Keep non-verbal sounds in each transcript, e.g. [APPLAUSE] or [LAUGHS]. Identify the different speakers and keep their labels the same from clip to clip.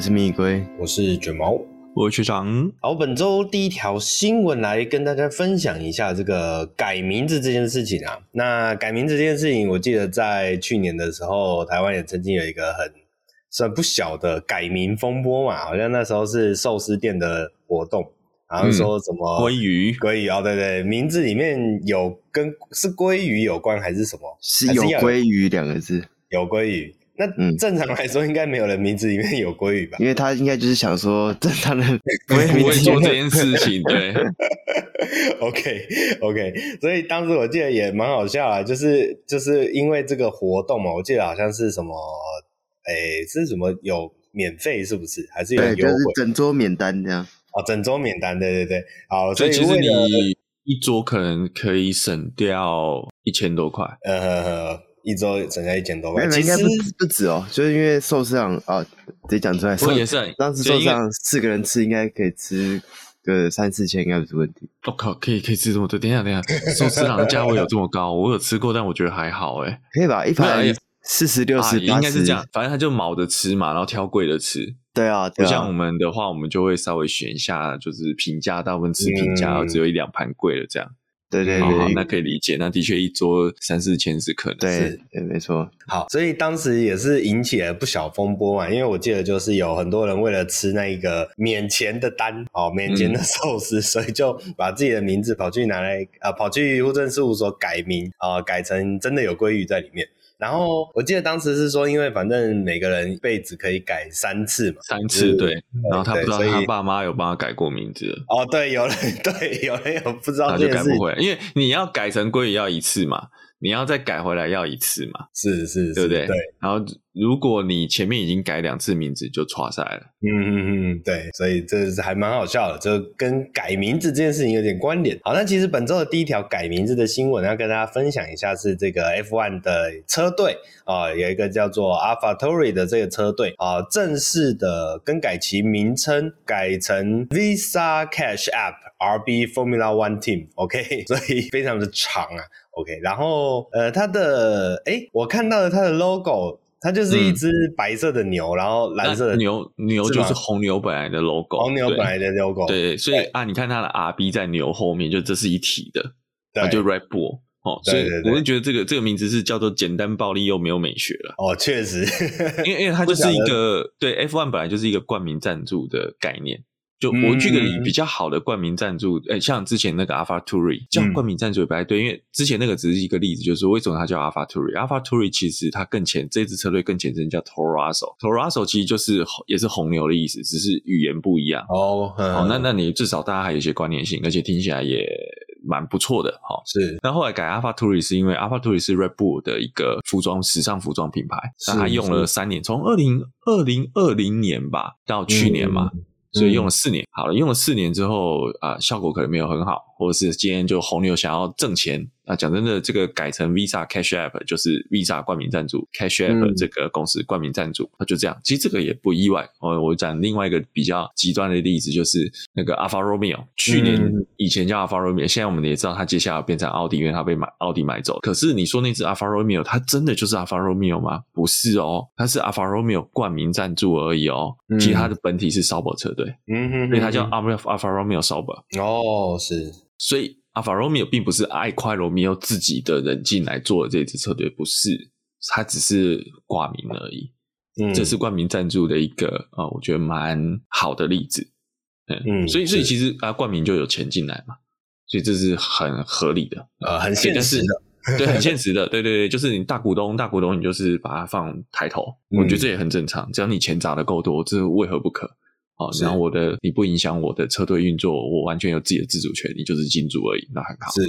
Speaker 1: 我是蜜龟，
Speaker 2: 我是卷毛，
Speaker 3: 我是学长。
Speaker 2: 好，本周第一条新闻来跟大家分享一下这个改名字这件事情啊。那改名字这件事情，我记得在去年的时候，台湾也曾经有一个很算不小的改名风波嘛，好像那时候是寿司店的活动，然后说什么
Speaker 3: 鲑鱼，
Speaker 2: 鲑鱼哦，对对，名字里面有跟是鲑鱼有关还是什么？
Speaker 1: 是有鲑鱼两个字，
Speaker 2: 有鲑鱼。那正常来说，应该没有人名字里面有鲑鱼吧？
Speaker 1: 因为他应该就是想说，正常人不会
Speaker 3: 不会做这件事情。对，[LAUGHS]
Speaker 2: OK OK，所以当时我记得也蛮好笑啊，就是就是因为这个活动嘛，我记得好像是什么，哎、欸，是什么有免费是不是？还是有优惠？
Speaker 1: 就是整桌免单这样。
Speaker 2: 哦，整桌免单，对对对。好，
Speaker 3: 所以其实你一桌可能可以省掉一千多块。
Speaker 2: 呃。一周省下一千多块，
Speaker 1: 应该不不止哦，就是因为寿司郎啊，得讲出来。
Speaker 3: 我也是，
Speaker 1: 当时寿司郎四个人吃，应该可以吃个三四千，应该不是问题。
Speaker 3: 我、哦、靠，可以可以吃这么多？等一下等一下，[LAUGHS] 寿司郎的价位有这么高？我有吃过，但我觉得还好哎。
Speaker 1: 可以吧？一盘四十六十，
Speaker 3: 应该是这样。反正他就卯着吃嘛，然后挑贵的吃。
Speaker 1: 对啊，对啊，
Speaker 3: 不像我们的话，我们就会稍微选一下，就是平价，大部分吃平价，然后只有一两盘贵的这样。
Speaker 1: 对对对，对，
Speaker 3: 那可以理解。那的确一桌三四千是可能
Speaker 1: 对，没错。
Speaker 2: 好，所以当时也是引起了不小风波嘛，因为我记得就是有很多人为了吃那一个免钱的单哦，免钱的寿司，嗯，[LAUGHS] 所以就把自己的名字跑去拿来呃，跑去户政事务所改名啊，改成真的有鲑鱼在里面。然后我记得当时是说，因为反正每个人一辈子可以改三次嘛，
Speaker 3: 三次对。然后他不知道他爸妈有帮他改过名字。
Speaker 2: 哦，对，有人对，有人有不知道这件事，
Speaker 3: 他就改不回来，因为你要改成鲑鱼要一次嘛。你要再改回来要一次嘛？
Speaker 2: 是是，是，
Speaker 3: 对不对？
Speaker 2: 对。
Speaker 3: 然后如果你前面已经改两次名字，就错赛了。
Speaker 2: 嗯嗯嗯，对。所以这是还蛮好笑的，就跟改名字这件事情有点关联。好，那其实本周的第一条改名字的新闻要跟大家分享一下，是这个 F1 的车队啊、呃，有一个叫做 AlphaTauri 的这个车队啊、呃，正式的更改其名称，改成 Visa Cash App RB Formula One Team。OK，[LAUGHS] 所以非常的长啊。OK，然后呃，它的诶，我看到了它的 logo，它就是一只白色的牛，嗯、然后蓝色的
Speaker 3: 牛，牛就是红牛本来的 logo，
Speaker 2: 红牛本来的 [LAUGHS] logo，
Speaker 3: 对，对所以啊，你看它的 RB 在牛后面，就这是一体的，对，就 Red Bull 哦，所以我就觉得这个这个名字是叫做简单暴力又没有美学了。
Speaker 2: 哦，确实，[LAUGHS]
Speaker 3: 因为因为它就是一个对 F1 本来就是一个冠名赞助的概念。就我举个例，比较好的冠名赞助，诶、像之前那个 AlphaTauri 叫冠名赞助也不太对，因为之前那个只是一个例子，就是为什么它叫 AlphaTauri？AlphaTauri 其实它更前这支车队更前身叫 Toro Rosso，Toro Rosso 其实就是也是红牛的意思，只是语言不一样。哦，好、哦，那那你至少大家还有一些关联性，而且听起来也蛮不错的。哈，是。那后来改 AlphaTauri 是因为 AlphaTauri 是 Red Bull 的一个服装时尚服装品牌，那它用了三年，从二零二零二零年吧到去年嘛。嗯所以用了四年，好了，用了四年之后啊、呃，效果可能没有很好，或者是今天就红牛想要挣钱。那讲真的，这个改成 Visa Cash App 就是 Visa 冠名赞助，Cash App 这个公司冠名赞助，那、嗯、就这样。其实这个也不意外。我我讲另外一个比较极端的例子，就是那个 Alfa Romeo，去年以前叫 Alfa Romeo，现在我们也知道它接下来变成奥迪，因为它被买奥迪买走。可是你说那只 Alfa Romeo，它真的就是 Alfa Romeo 吗？不是哦，它是 Alfa Romeo 冠名赞助而已哦。其实它的本体是 Sauber 车队，嗯哼，所以它叫 Alfa Romeo Sauber。
Speaker 2: 哦，是，
Speaker 3: 所以。阿法罗密欧并不是爱快罗密欧自己的人进来做的这支车队，不是，他只是挂名而已。嗯，这是冠名赞助的一个啊、呃，我觉得蛮好的例子。嗯，嗯所以所以其实啊，冠名就有钱进来嘛，所以这是很合理的，
Speaker 2: 呃，很 [LAUGHS] [LAUGHS] 现实的，
Speaker 3: 对，很现实的，对对对，就是你大股东，大股东你就是把它放抬头，我觉得这也很正常，只要你钱砸的够多，这是为何不可？哦，然后我的你不影响我的车队运作，我完全有自己的自主权，你就是金主而已，那很好。
Speaker 2: 是，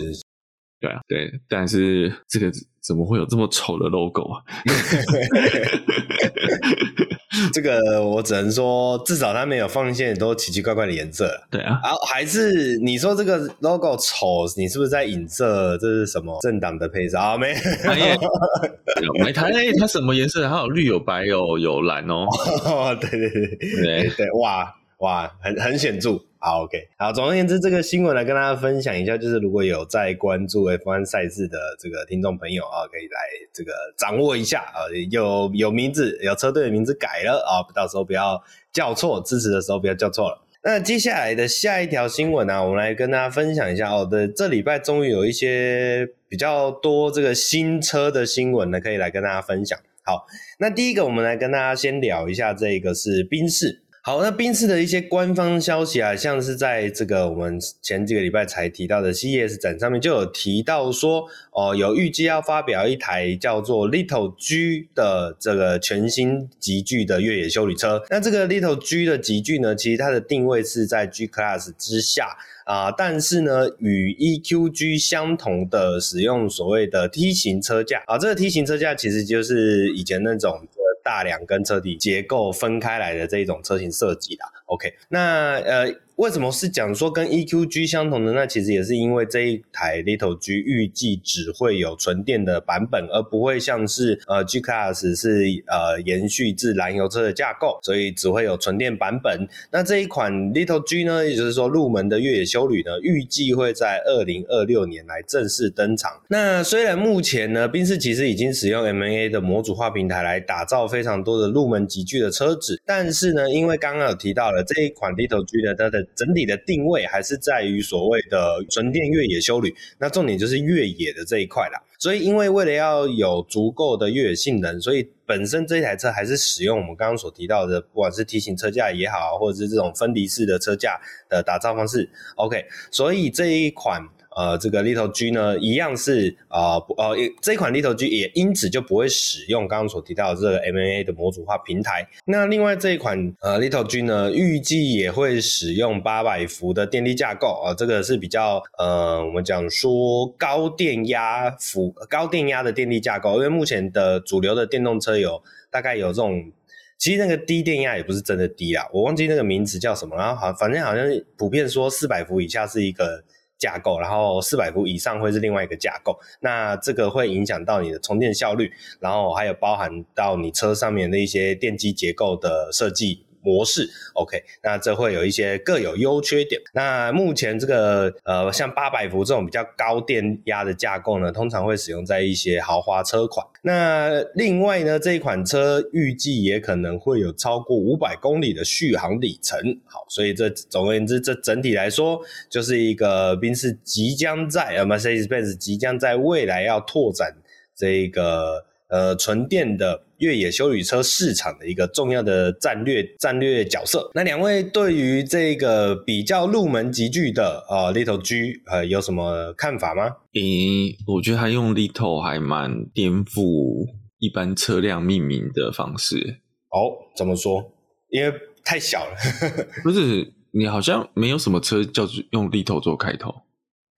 Speaker 3: 对啊，对，但是这个怎么会有这么丑的 logo 啊？[LAUGHS] [LAUGHS] [LAUGHS]
Speaker 2: 这个我只能说，至少他没有放一些很多奇奇怪怪的颜色。
Speaker 3: 对啊，
Speaker 2: 然后还是你说这个 logo 丑，你是不是在影射这是什么政党的配色啊？没，[LAUGHS]
Speaker 3: 没它，它什么颜色？它有绿，有白，有有蓝哦。[LAUGHS]
Speaker 2: 对对对对对，哇哇，很很显著，好，OK，好，总而言之，这个新闻来跟大家分享一下，就是如果有在关注 F1 赛事的这个听众朋友啊，可以来这个掌握一下啊，有有名字，有车队的名字改了啊，到时候不要叫错，支持的时候不要叫错了。那接下来的下一条新闻呢、啊，我们来跟大家分享一下哦。的这礼拜终于有一些比较多这个新车的新闻呢，可以来跟大家分享。好，那第一个我们来跟大家先聊一下，这个是宾士。好，那宾士的一些官方消息啊，像是在这个我们前几个礼拜才提到的 CES 展上面就有提到说，哦，有预计要发表一台叫做 Little G 的这个全新级距的越野休旅车。那这个 Little G 的级距呢，其实它的定位是在 G Class 之下啊，但是呢，与 EQG 相同的使用所谓的 T 型车架啊，这个 T 型车架其实就是以前那种。大梁跟车体结构分开来的这一种车型设计的。OK，那呃。为什么是讲说跟 EQG 相同的？那其实也是因为这一台 Little G 预计只会有纯电的版本，而不会像是呃 G Class 是呃延续自燃油车的架构，所以只会有纯电版本。那这一款 Little G 呢，也就是说入门的越野休旅呢，预计会在二零二六年来正式登场。那虽然目前呢，宾士其实已经使用 M&A 的模组化平台来打造非常多的入门级距的车子，但是呢，因为刚刚有提到了这一款 Little G 呢，它的整体的定位还是在于所谓的纯电越野休旅，那重点就是越野的这一块啦。所以，因为为了要有足够的越野性能，所以本身这一台车还是使用我们刚刚所提到的，不管是 T 型车架也好，或者是这种分离式的车架的打造方式。OK，所以这一款。呃，这个 Little G 呢，一样是呃呃，这款 Little G 也因此就不会使用刚刚所提到的这个 M&A 的模组化平台。那另外这一款呃 Little G 呢，预计也会使用八百伏的电力架构啊、这个是比较呃，我们讲说高电压伏高电压的电力架构，因为目前的主流的电动车有大概有这种，其实那个低电压也不是真的低啊，我忘记那个名词叫什么，然后好反正好像普遍说四百伏以下是一个。架构，然后四百伏以上会是另外一个架构，那这个会影响到你的充电效率，然后还有包含到你车上面的一些电机结构的设计。模式，OK，那这会有一些各有优缺点。那目前这个呃，像八百伏这种比较高电压的架构呢，通常会使用在一些豪华车款。那另外呢，这一款车预计也可能会有超过五百公里的续航里程。好，所以这总而言之，这整体来说就是一个宾士即将在呃 Mercedes-Benz 即将在未来要拓展这个呃纯电的。越野休旅车市场的一个重要的战略战略角色。那两位对于这个比较入门级距的呃 Little G 呃有什么看法吗？
Speaker 3: 诶，我觉得他用 Little 还蛮颠覆一般车辆命名的方式。
Speaker 2: 哦，怎么说？因为太小了。[LAUGHS]
Speaker 3: 不是，你好像没有什么车叫做用 Little 做开头。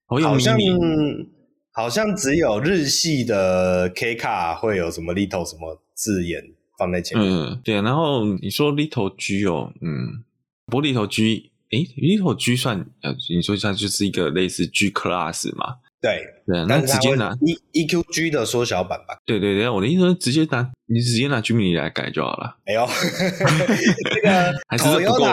Speaker 2: 好像。好像只有日系的 K 卡会有什么 little 什么字眼放在前面。
Speaker 3: 嗯，对啊。然后你说 little G 哦，嗯，不过 little G，诶，little G 算呃，你说它就是一个类似 G Class 嘛？
Speaker 2: 对
Speaker 3: 对啊，那直接拿
Speaker 2: E EQG 的缩小版吧？
Speaker 3: 对对对，我的意思是直接拿你直接拿 Jimny 来改就好了。
Speaker 2: 哎呦，这个
Speaker 3: 还是不够，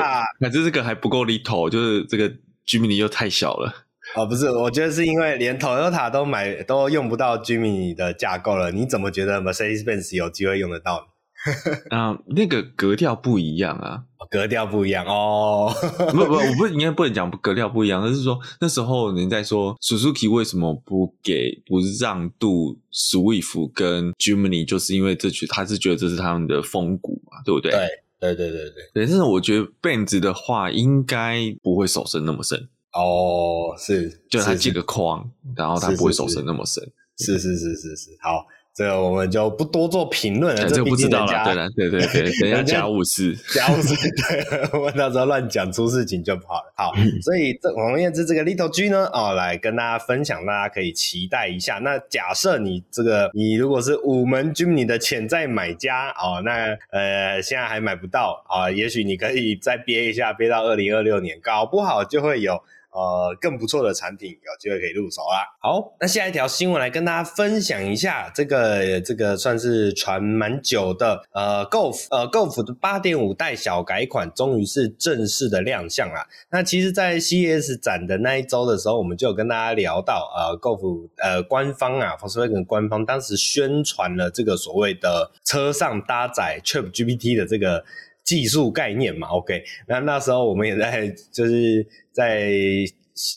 Speaker 3: 还是这个还不够 little，就是这个 Jimny 又太小了。
Speaker 2: 哦，不是，我觉得是因为连 Toyota 都买都用不到 Jimny 的架构了，你怎么觉得 Mercedes-Benz 有机会用得到？[LAUGHS]
Speaker 3: 啊，那个格调不一样啊，
Speaker 2: 格调不一样哦。
Speaker 3: 不不，我不应该不能讲格调不一样，而是说那时候人在说 Suzuki 为什么不给不让渡 Swift 跟 Jimny，就是因为这句他是觉得这是他们的风骨嘛，对不对？
Speaker 2: 对对对对对对。
Speaker 3: 但是我觉得 Benz 的话应该不会手伸那么深。
Speaker 2: 哦，是，
Speaker 3: 就它几个框，是是然后它不会手伸那么深，
Speaker 2: 是是是是是，好，这个我们就不多做评论了，
Speaker 3: 这个不知道了，对了，对对对，等一下家务事，
Speaker 2: 家务事，对，[LAUGHS] 我们到时候乱讲出事情就不好了，好，所以这总而言之，这个 Little G 呢，哦，来跟大家分享，大家可以期待一下。那假设你这个你如果是五门 Jimny 的潜在买家哦，那呃现在还买不到啊，哦，也许你可以再憋一下，憋到二零二六年，搞不好就会有。呃更不错的产品，有机会可以入手啦。好，那下一条新闻来跟大家分享一下，这个这个算是传蛮久的，呃，Golf 呃 Golf 的八点五代小改款终于是正式的亮相啦。那其实，在 CES 展的那一周的时候，我们就有跟大家聊到，呃，Golf 呃官方啊，Volkswagen 官方当时宣传了这个所谓的车上搭载 ChatGPT 的这个。技术概念嘛，OK，那那时候我们也在就是在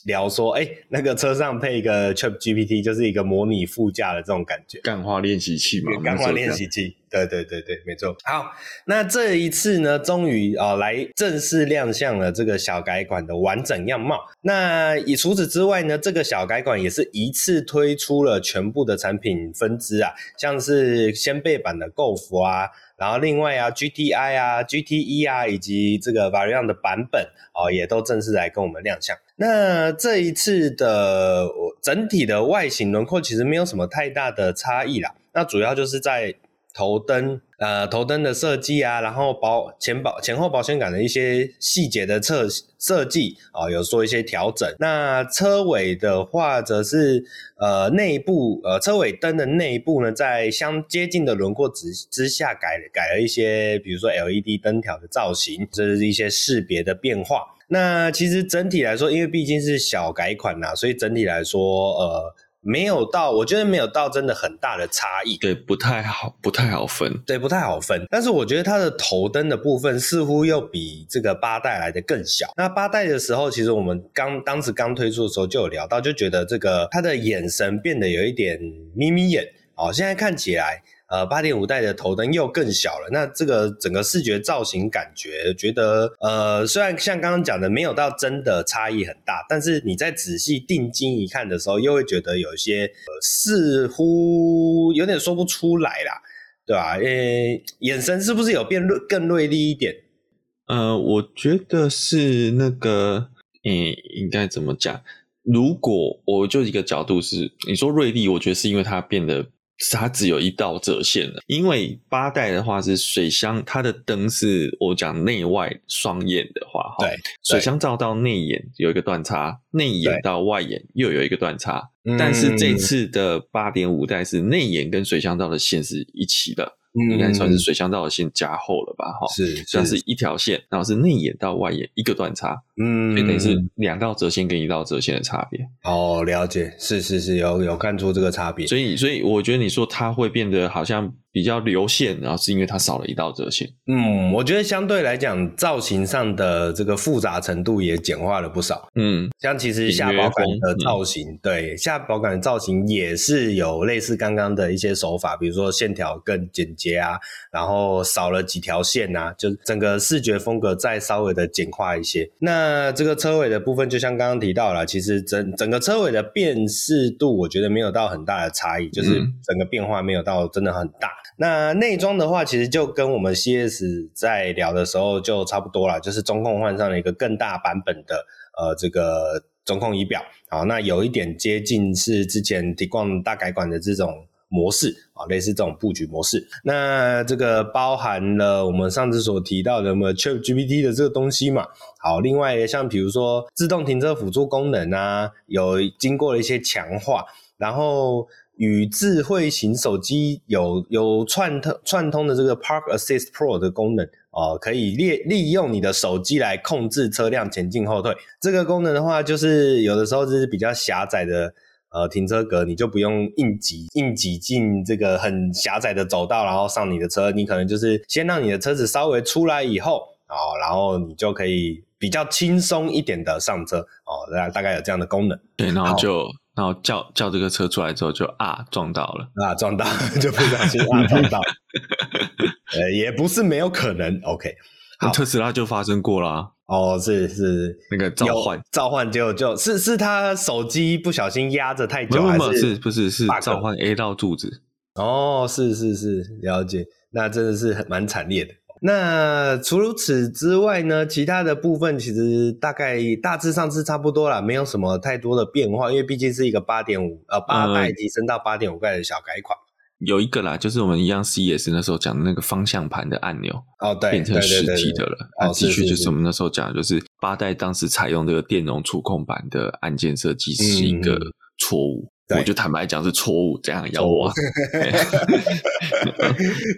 Speaker 2: 聊说，哎、欸，那个车上配一个 ChatGPT，就是一个模拟副驾的这种感觉，
Speaker 3: 干化练习器嘛，
Speaker 2: 干话练习器，对对对对，没错。好，那这一次呢，终于啊来正式亮相了这个小改款的完整样貌。那以除此之外呢，这个小改款也是一次推出了全部的产品分支啊，像是掀背版的 Golf 啊。然后另外啊，GTI 啊，GTE 啊，以及这个 Variant 的版本哦，也都正式来跟我们亮相。那这一次的整体的外形轮廓其实没有什么太大的差异啦，那主要就是在。头灯，呃，头灯的设计啊，然后保前保前后保险杆的一些细节的设设计啊，有做一些调整。那车尾的话，则是呃内部呃车尾灯的内部呢，在相接近的轮廓之之下改改了一些，比如说 LED 灯条的造型，这是一些识别的变化。那其实整体来说，因为毕竟是小改款呐，所以整体来说，呃。没有到，我觉得没有到真的很大的差异，
Speaker 3: 对，不太好，不太好分，
Speaker 2: 对，不太好分。但是我觉得它的头灯的部分似乎又比这个八代来的更小。那八代的时候，其实我们刚当时刚推出的时候就有聊到，就觉得这个它的眼神变得有一点眯眯眼，哦，现在看起来。呃，八点五代的头灯又更小了，那这个整个视觉造型感觉，觉得呃，虽然像刚刚讲的没有到真的差异很大，但是你在仔细定睛一看的时候，又会觉得有一些，似乎有点说不出来啦，对吧？呃，眼神是不是有变锐更锐利一点？
Speaker 3: 呃，我觉得是那个，嗯，应该怎么讲？如果我就一个角度是，你说锐利，我觉得是因为它变得。它只有一道折线了，因为八代的话是水箱，它的灯是我讲内外双眼的话，
Speaker 2: 对，
Speaker 3: 水箱照到内眼有一个断差，内眼到外眼又有一个断差，但是这次的八点五代是内眼跟水箱照的线是一起的。应该算是水箱道的线加厚了吧？哈，
Speaker 2: 是，
Speaker 3: 算是一条线，然后是内眼到外眼一个断差，嗯，所以等于是两道折线跟一道折线的差别。
Speaker 2: 哦，了解，是是是，有有看出这个差别。
Speaker 3: 所以，所以我觉得你说它会变得好像。比较流线，然后是因为它少了一道折线。
Speaker 2: 嗯，我觉得相对来讲，造型上的这个复杂程度也简化了不少。嗯，像其实下保杆的造型，嗯、对下保杆的造型也是有类似刚刚的一些手法，比如说线条更简洁啊，然后少了几条线啊，就整个视觉风格再稍微的简化一些。那这个车尾的部分，就像刚刚提到了，其实整整个车尾的辨识度，我觉得没有到很大的差异，就是整个变化没有到真的很大。那内装的话，其实就跟我们 CS 在聊的时候就差不多了，就是中控换上了一个更大版本的呃这个中控仪表，好，那有一点接近是之前提供大改款的这种模式啊，类似这种布局模式。那这个包含了我们上次所提到的什么 ChatGPT 的这个东西嘛，好，另外像比如说自动停车辅助功能啊，有经过了一些强化，然后。与智慧型手机有有串通串通的这个 Park Assist Pro 的功能哦、呃，可以利利用你的手机来控制车辆前进后退。这个功能的话，就是有的时候就是比较狭窄的呃停车格，你就不用硬挤硬挤进这个很狭窄的走道，然后上你的车，你可能就是先让你的车子稍微出来以后啊、哦，然后你就可以比较轻松一点的上车哦，大大概有这样的功能。
Speaker 3: 对，然后就。然后叫叫这个车出来之后就啊撞到了。
Speaker 2: 啊撞到 [LAUGHS] 就不小心啊撞到，呃也不是没有可能，OK，[LAUGHS] 好。
Speaker 3: 特斯拉就发生过啦。
Speaker 2: 哦是是。
Speaker 3: 那个召唤。
Speaker 2: 召唤就就是是他手机不小心压着太久还是
Speaker 3: 是不是是召唤 A 到柱子？
Speaker 2: 哦是是是了解，那真的是蛮惨烈的。那除此之外呢，其他的部分其实大概大致上是差不多啦，没有什么太多的变化，因为毕竟是一个八点五呃八代提升到八点五代的小改款。
Speaker 3: 有一个啦，就是我们一样 CES 那时候讲的那个方向盘的按钮
Speaker 2: 哦，对，
Speaker 3: 变成实体的了。啊，的确就是我们那时候讲的，就是八代当时采用这个电容触控板的按键设计是一个错误。嗯我就坦白讲是错误，这样要我。[LAUGHS]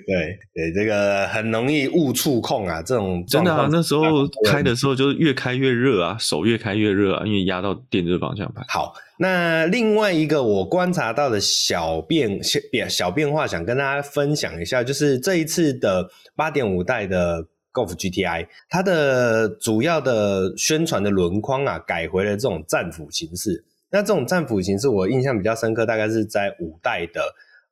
Speaker 2: 对对，这个很容易误触控啊，这种
Speaker 3: 真的啊，那时候开的时候就越开越热啊，手越开越热啊，因为压到电热方向盘。
Speaker 2: 好，那另外一个我观察到的小变变小变化，想跟大家分享一下，就是这一次的八点五代的 Golf GTI，它的主要的宣传的轮框啊，改回了这种战斧形式。那这种战斧形式，我印象比较深刻，大概是在五代的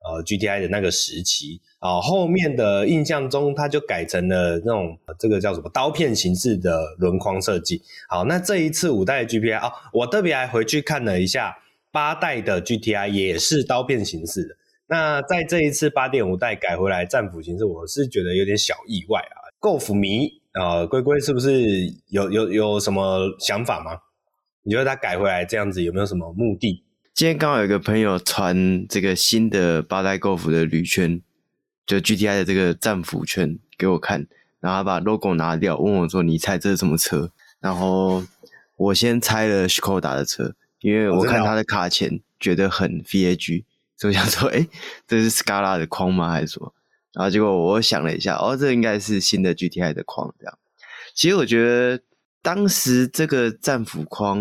Speaker 2: 呃 GTI 的那个时期啊，后面的印象中，它就改成了那种这个叫什么刀片形式的轮框设计。好，那这一次五代的 GTI 啊，我特别还回去看了一下八代的 GTI，也是刀片形式的。那在这一次八点五代改回来战斧形式，我是觉得有点小意外啊。Golf 迷啊，龟龟是不是有有有什么想法吗？你觉得他改回来这样子有没有什么目的？
Speaker 1: 今天刚好有个朋友传这个新的八代 Golf 的铝圈，就 GTI 的这个战斧圈给我看，然后他把 logo 拿掉，问我说：“你猜这是什么车？”然后我先猜了 Skoda 的车，因为我看他的卡钳觉得很 VAG，[LAUGHS] 所以我想说：“哎，这是 Scala 的框吗？还是什么？”然后结果我想了一下，哦，这应该是新的 GTI 的框。这样，其实我觉得。当时这个战斧框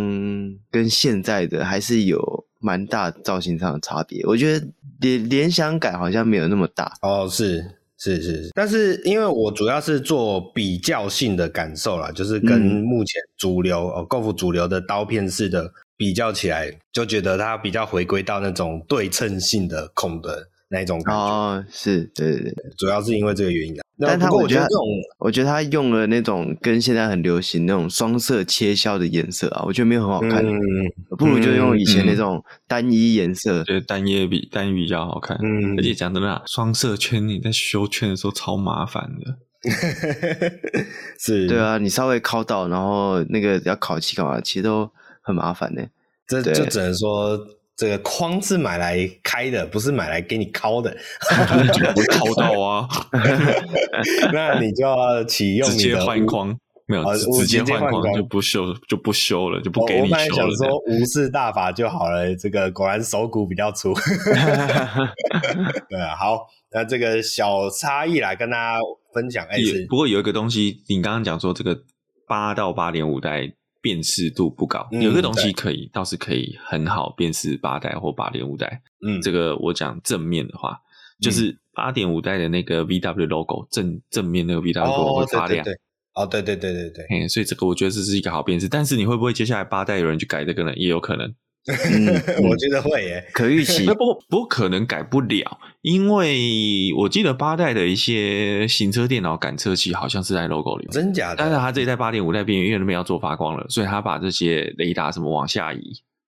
Speaker 1: 跟现在的还是有蛮大造型上的差别，我觉得联联想感好像没有那么大
Speaker 2: 哦，是是是，但是因为我主要是做比较性的感受啦，就是跟目前主流、嗯、哦，Golf 主流的刀片式的比较起来，就觉得它比较回归到那种对称性的孔的那种感觉
Speaker 1: 哦，是对对对，
Speaker 2: 主要是因为这个原因的。
Speaker 1: 但他我觉得这种，我觉得他用了那种跟现在很流行那种双色切削的颜色啊，我觉得没有很好看，嗯、不如就用以前那种单一颜色，
Speaker 3: 觉得单一比单一比较好看。嗯，而且讲真的，双色圈你在修圈的时候超麻烦的，[LAUGHS]
Speaker 2: 是，
Speaker 1: 对啊，你稍微敲到，然后那个要烤漆干嘛，其实都很麻烦的。
Speaker 2: 这就只能说。这个框是买来开的，不是买来给你敲的，
Speaker 3: 不会敲到啊。[LAUGHS]
Speaker 2: 那你就要启用你的
Speaker 3: 直接换框，没有、啊、直接换框就不修就不修了，就不给你修了。我本来想
Speaker 2: 说无视大法就好了，这个果然手骨比较粗。[LAUGHS] 对啊，好，那这个小差异来跟大家分享。哎，
Speaker 3: 不过有一个东西，你刚刚讲说这个八到八点五代。辨识度不高，有个东西可以，倒是可以很好辨识八代或八点五代。嗯，这个我讲正面的话，就是八点五代的那个 VW logo 正正面那个 VW logo 会发亮。
Speaker 2: 哦，对对对对对。
Speaker 3: 嘿，所以这个我觉得这是一个好辨识。但是你会不会接下来八代有人去改这个呢？也有可能。
Speaker 2: 嗯，[LAUGHS] 我觉得会耶，
Speaker 1: 可预期。[LAUGHS]
Speaker 3: 不过不过可能改不了，因为我记得八代的一些行车电脑感测器好像是在 logo 里，
Speaker 2: 真假的？
Speaker 3: 但是它这一代八点五代边缘因为那边要做发光了，所以它把这些雷达什么往下移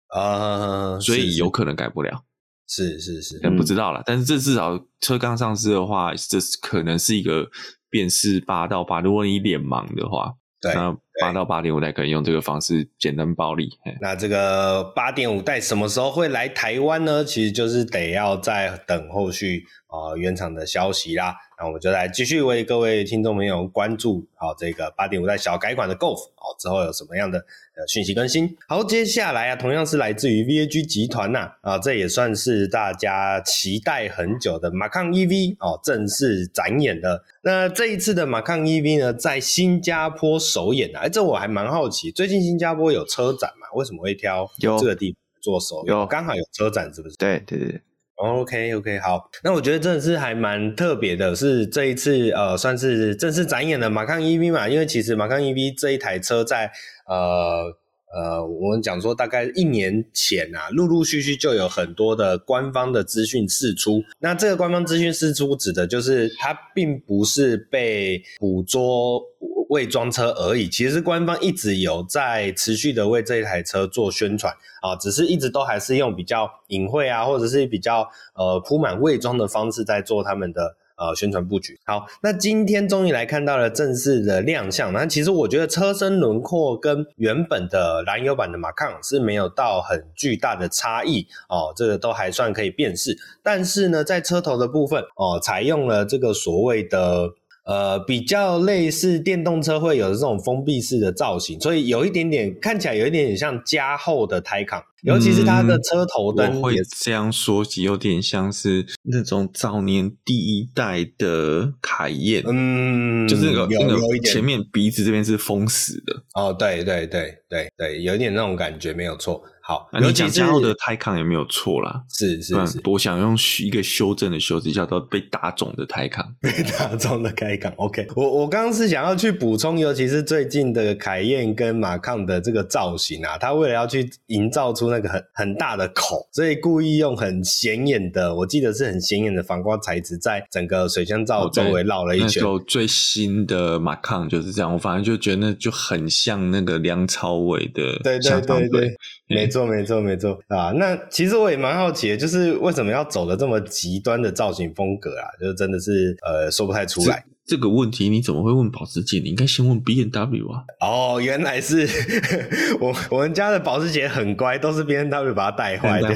Speaker 2: 啊，
Speaker 3: 所以有可能改不了。
Speaker 2: 是是是，
Speaker 3: 但不知道了。但是这至少车刚上市的话，这可能是一个辨识八到八。如果你脸盲的话。
Speaker 2: 对，
Speaker 3: 那八到八点五代可以用这个方式简单暴力。
Speaker 2: 那这个八点五代什么时候会来台湾呢？其实就是得要再等后续啊、原厂的消息啦。那我们就来继续为各位听众朋友关注好、这个八点五代小改款的 Golf 哦，之后有什么样的呃讯息更新？好，接下来啊，同样是来自于 VAG 集团呐啊，这也算是大家期待很久的马康 EV 哦，正式展演的。那这一次的马康 EV 呢，在新加坡首演啊，哎，这我还蛮好奇，最近新加坡有车展嘛？为什么会挑这个地方做首演？有，刚好有车展，是不是？
Speaker 1: 对对对。
Speaker 2: OK OK，好，那我觉得真的是还蛮特别的，是这一次呃，算是正式展演的马康 EV 嘛，因为其实马康 EV 这一台车在呃呃，我们讲说大概一年前啊，陆陆续续就有很多的官方的资讯释出，那这个官方资讯释出指的就是它并不是被捕捉。未装车而已，其实官方一直有在持续的为这一台车做宣传啊，只是一直都还是用比较隐晦啊，或者是比较呃铺满未装的方式在做他们的呃宣传布局。好，那今天终于来看到了正式的亮相。那其实我觉得车身轮廓跟原本的燃油版的 Macan 是没有到很巨大的差异哦，这个都还算可以辨识。但是呢，在车头的部分哦，采用了这个所谓的。呃，比较类似电动车会有这种封闭式的造型，所以有一点点看起来有一点点像加厚的胎抗尤其是它的车头灯、嗯，
Speaker 3: 我会这样说起，有点像是那种早年第一代的凯宴，
Speaker 2: 嗯，
Speaker 3: 就是那个
Speaker 2: 有
Speaker 3: 那
Speaker 2: 有一点。
Speaker 3: 前面鼻子这边是封死的，
Speaker 2: 哦，对对对对对，有一点那种感觉，没有错。好，
Speaker 3: 你讲加厚的 Taycan 也没有错啦，
Speaker 2: 是是是，
Speaker 3: 我想用一个修正的修辞叫做被打肿的 Taycan，[LAUGHS]
Speaker 2: 被打肿的 Taycan。OK，我我刚刚是想要去补充，尤其是最近的凯宴跟马抗的这个造型啊，它为了要去营造出那个很很大的口，所以故意用很显眼的，我记得是很显眼的反光材质，在整个水箱罩周围绕了一圈。
Speaker 3: 就最新的马抗就是这样，我反正就觉得那就很像那个梁朝伟的，
Speaker 2: 对对对对，没错。没错，没错，没错啊！那其实我也蛮好奇的，就是为什么要走的这么极端的造型风格啊？就是真的是呃说不太出来。
Speaker 3: 这个问题你怎么会问保时捷？你应该先问 B N W 啊！
Speaker 2: 哦，原来是 [LAUGHS] 我我们家的保时捷很乖，都是 B N W 把它带坏的。[LAUGHS] [LAUGHS]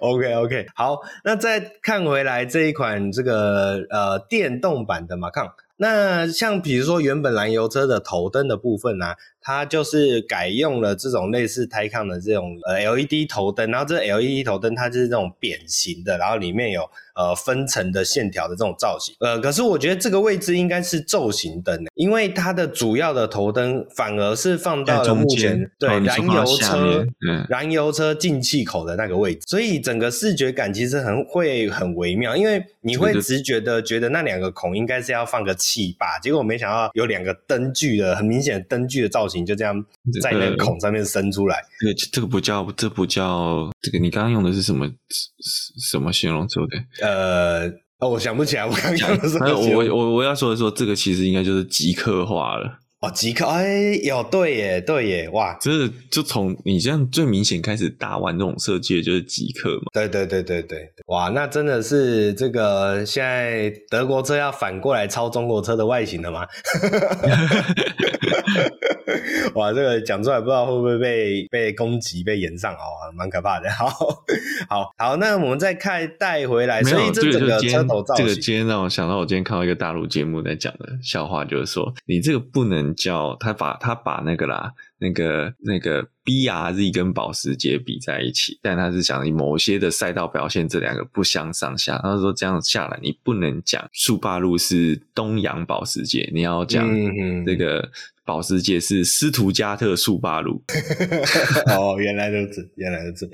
Speaker 2: OK OK，好，那再看回来这一款这个呃电动版的 Macan，那像比如说原本燃油车的头灯的部分呢、啊？它就是改用了这种类似 Taycan 的这种呃 LED 头灯，然后这 LED 头灯它就是这种扁形的，然后里面有呃分层的线条的这种造型。呃，可是我觉得这个位置应该是轴形灯，因为它的主要的头灯反而是放到了目前对燃油车燃油车进气口的那个位置，所以整个视觉感其实很会很微妙，因为你会直觉的觉得那两个孔应该是要放个气吧，结果我没想到有两个灯具的很明显的灯具的造型。就这样在那个孔上面伸出来，
Speaker 3: 这个这个不叫，这不叫这个。你刚刚用的是什么什么形容词对？
Speaker 2: 呃，哦，我想不起来，我刚刚用的是。
Speaker 3: 我我我要说的说，这个其实应该就是极客化了。
Speaker 2: 哦，极客，哎，有对耶，对耶，哇，
Speaker 3: 这就从你这样最明显开始打完这种设计的就是极客嘛。
Speaker 2: 对对对对对，哇，那真的是这个现在德国车要反过来抄中国车的外形了吗？[LAUGHS] 哇，这个讲出来不知道会不会被被攻击、被延上哦，蛮可怕的。[LAUGHS] 好好好，那我们再看带回来，所以这整个车头造型，
Speaker 3: 这个今天让我想到，我今天看到一个大陆节目在讲的笑话，就是说你这个不能叫他把他把那个啦，那个那个 BRZ 跟保时捷比在一起，但他是讲以某些的赛道表现，这两个不相上下。他说这样下来，你不能讲速霸路是东洋保时捷，你要讲这个。嗯保时捷是斯图加特速霸路 [LAUGHS]
Speaker 2: 哦，原来如此，原来如此。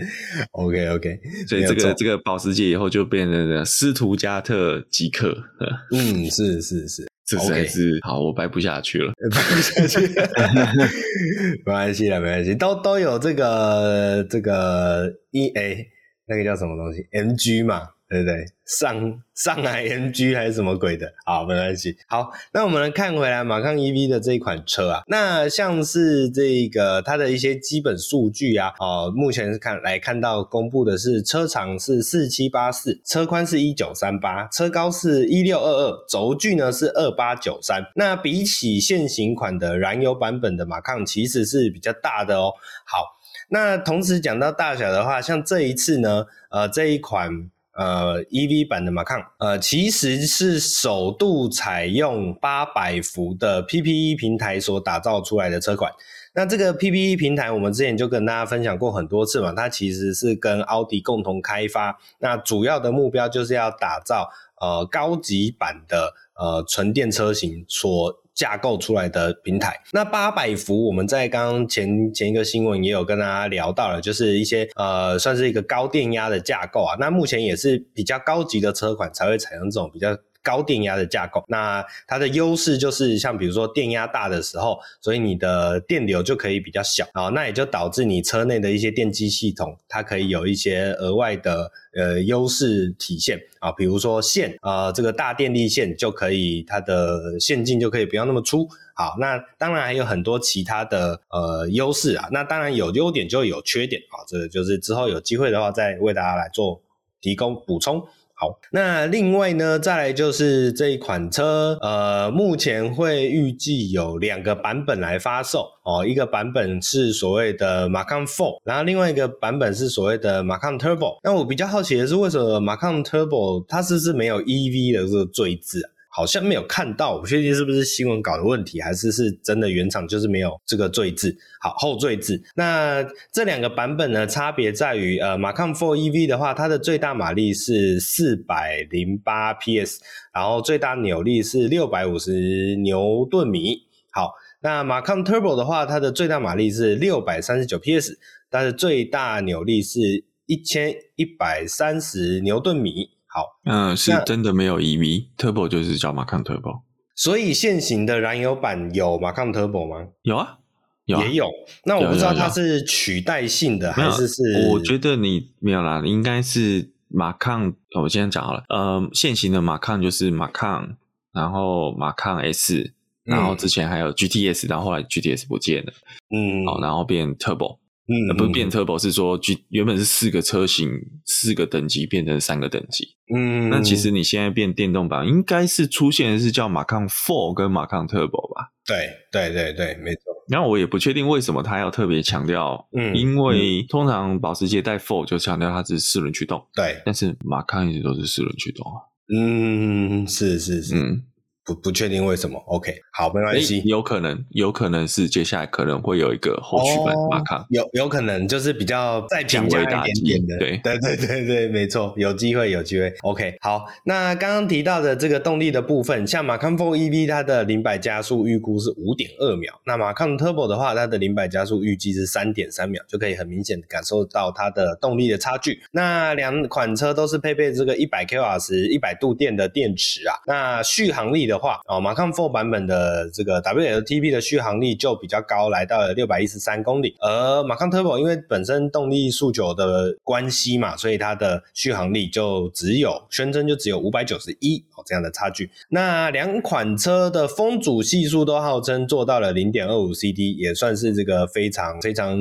Speaker 2: OK OK，[LAUGHS]
Speaker 3: 所以这个这个保时捷以后就变成了斯图加特极客。[LAUGHS]
Speaker 2: 嗯，是是是，
Speaker 3: 这实在是.好，我掰不下去了，[LAUGHS]
Speaker 2: 掰不下去，[LAUGHS] 没关系了，没关系，都都有这个这个 EA 那个叫什么东西 MG 嘛。对不对？上上海 MG 还是什么鬼的？好，没关系。好，那我们来看回来马抗 EV 的这一款车啊，那像是这个它的一些基本数据啊，哦，目前是看来看到公布的是车长是四七八四，车宽是一九三八，车高是一六二二，轴距呢是二八九三。那比起现行款的燃油版本的马抗，其实是比较大的哦。好，那同时讲到大小的话，像这一次呢，呃，这一款。呃，EV 版的 Macan，呃，其实是首度采用八百伏的 PPE 平台所打造出来的车款。那这个 PPE 平台，我们之前就跟大家分享过很多次嘛，它其实是跟奥迪共同开发。那主要的目标就是要打造呃高级版的呃纯电车型所。架构出来的平台，那八百伏，我们在刚刚前前一个新闻也有跟大家聊到了，就是一些呃，算是一个高电压的架构啊。那目前也是比较高级的车款才会采用这种比较。高电压的架构，那它的优势就是像比如说电压大的时候，所以你的电流就可以比较小啊，那也就导致你车内的一些电机系统，它可以有一些额外的呃优势体现啊，比如说线啊，这个大电力线就可以它的线径就可以不要那么粗。好，那当然还有很多其他的呃优势啊，那当然有优点就有缺点啊，这个就是之后有机会的话再为大家来做提供补充。好，那另外呢，再来就是这一款车，呃，目前会预计有两个版本来发售哦，一个版本是所谓的 Macan Four，然后另外一个版本是所谓的 Macan Turbo。那我比较好奇的是，为什么 Macan Turbo 它是不是没有 EV 的这个缀字啊？好像没有看到，我不确定是不是新闻稿的问题，还是是真的原厂就是没有这个锥字。好，后缀字。那这两个版本呢，差别在于，呃，Macan 4 EV 的话，它的最大马力是四百零八 PS，然后最大扭力是六百五十牛顿米。好，那 Macan Turbo 的话，它的最大马力是六百三十九 PS，但是最大扭力是一千一百三十牛顿米。好，
Speaker 3: 嗯，是真的没有 EV，Turbo 就是叫 Macan Turbo。
Speaker 2: 所以现行的燃油版有 Macan Turbo 吗？
Speaker 3: 有啊，有啊，
Speaker 2: 也有。那我不知道它是取代性的还是是？
Speaker 3: 我觉得你没有啦，应该是 Macan。我今天讲好了，呃，现行的 Macan 就是 Macan，然后 Macan S，然后之前还有 GTS，然后后来 GTS 不见了，嗯，好，然后变 Turbo。嗯，不是变 Turbo，是说原本是四个车型，四个等级变成三个等级。嗯，那其实你现在变电动版，应该是出现的是叫 Macan 4跟 Macan Turbo 吧？
Speaker 2: 对，对，对，对，没错。
Speaker 3: 然后我也不确定为什么他要特别强调，嗯，因为通常保时捷带 Four 就强调它是四轮驱动，
Speaker 2: 对，
Speaker 3: 但是 Macan 一直都是四轮驱动啊。
Speaker 2: 嗯，是是是，嗯。不不确定为什么？OK，好，没关系。
Speaker 3: 有可能，有可能是接下来可能会有一个后续版马卡，
Speaker 2: 有有可能就是比较再平价一点点的。对对对对对，没错，有机会有机会。OK，好，那刚刚提到的这个动力的部分，像 Macan 4 EV 它的零百加速预估是五点二秒，那 Macan Turbo 的话，它的零百加速预计是三点三秒，就可以很明显的感受到它的动力的差距。那两款车都是配备这个一百 kWh 时一百度电的电池啊，那续航力的。的话哦，Macan 4版本的这个 WLTP 的续航力就比较高，来到了六百一十三公里。而 Macan Turbo 因为本身动力数九的关系嘛，所以它的续航力就只有宣称就只有五百九十一哦这样的差距。那两款车的风阻系数都号称做到了零点二五 CD，也算是这个非常非常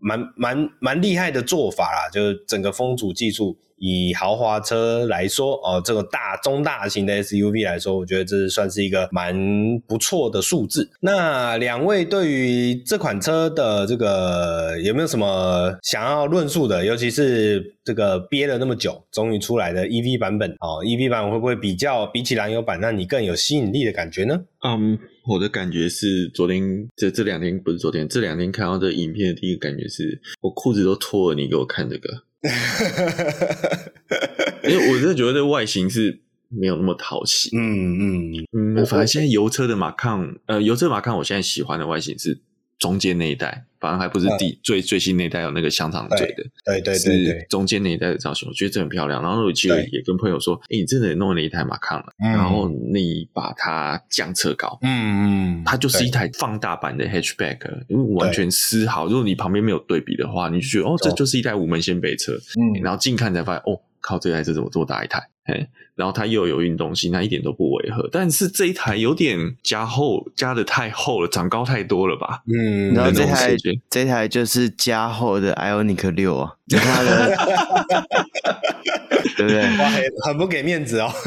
Speaker 2: 蛮蛮蛮厉害的做法啦，就是整个风阻技术。以豪华车来说，哦，这个大中大型的 SUV 来说，我觉得这算是一个蛮不错的数字。那两位对于这款车的这个有没有什么想要论述的？尤其是这个憋了那么久，终于出来的 EV 版本哦，EV 版会不会比较比起燃油版，让你更有吸引力的感觉呢？
Speaker 3: 嗯我的感觉是昨天这这两天不是昨天，这两天看到这影片的第一个感觉是我裤子都脱了，你给我看这个。[LAUGHS] 因为我真的觉得这个外形是没有那么讨喜。嗯嗯嗯，反正现在油车的马抗，呃，油车马抗，我现在喜欢的外形是中间那一代。反而还不是第、嗯、最最新那一代有那个香肠嘴的，
Speaker 2: 对对对，
Speaker 3: 是中间那一代的造型，我觉得这很漂亮。然后我其实也跟朋友说，哎、欸，你真的弄了一台马抗了，嗯、然后你把它降车高，嗯嗯，它就是一台放大版的 hatchback，因为完全丝毫，如果你旁边没有对比的话，你就觉得哦，这就是一台五门掀背车，嗯，然后近看才发现，哦，靠，这台车怎么这么大一台？嘿，然后它又有运动性，它一点都不违和。但是这一台有点加厚，加的太厚了，长高太多了吧？嗯，
Speaker 1: 然后这台这台就是加厚的 Ionic 六啊，它的 [LAUGHS] 对不对？
Speaker 2: 哇，很不给面子哦。[LAUGHS]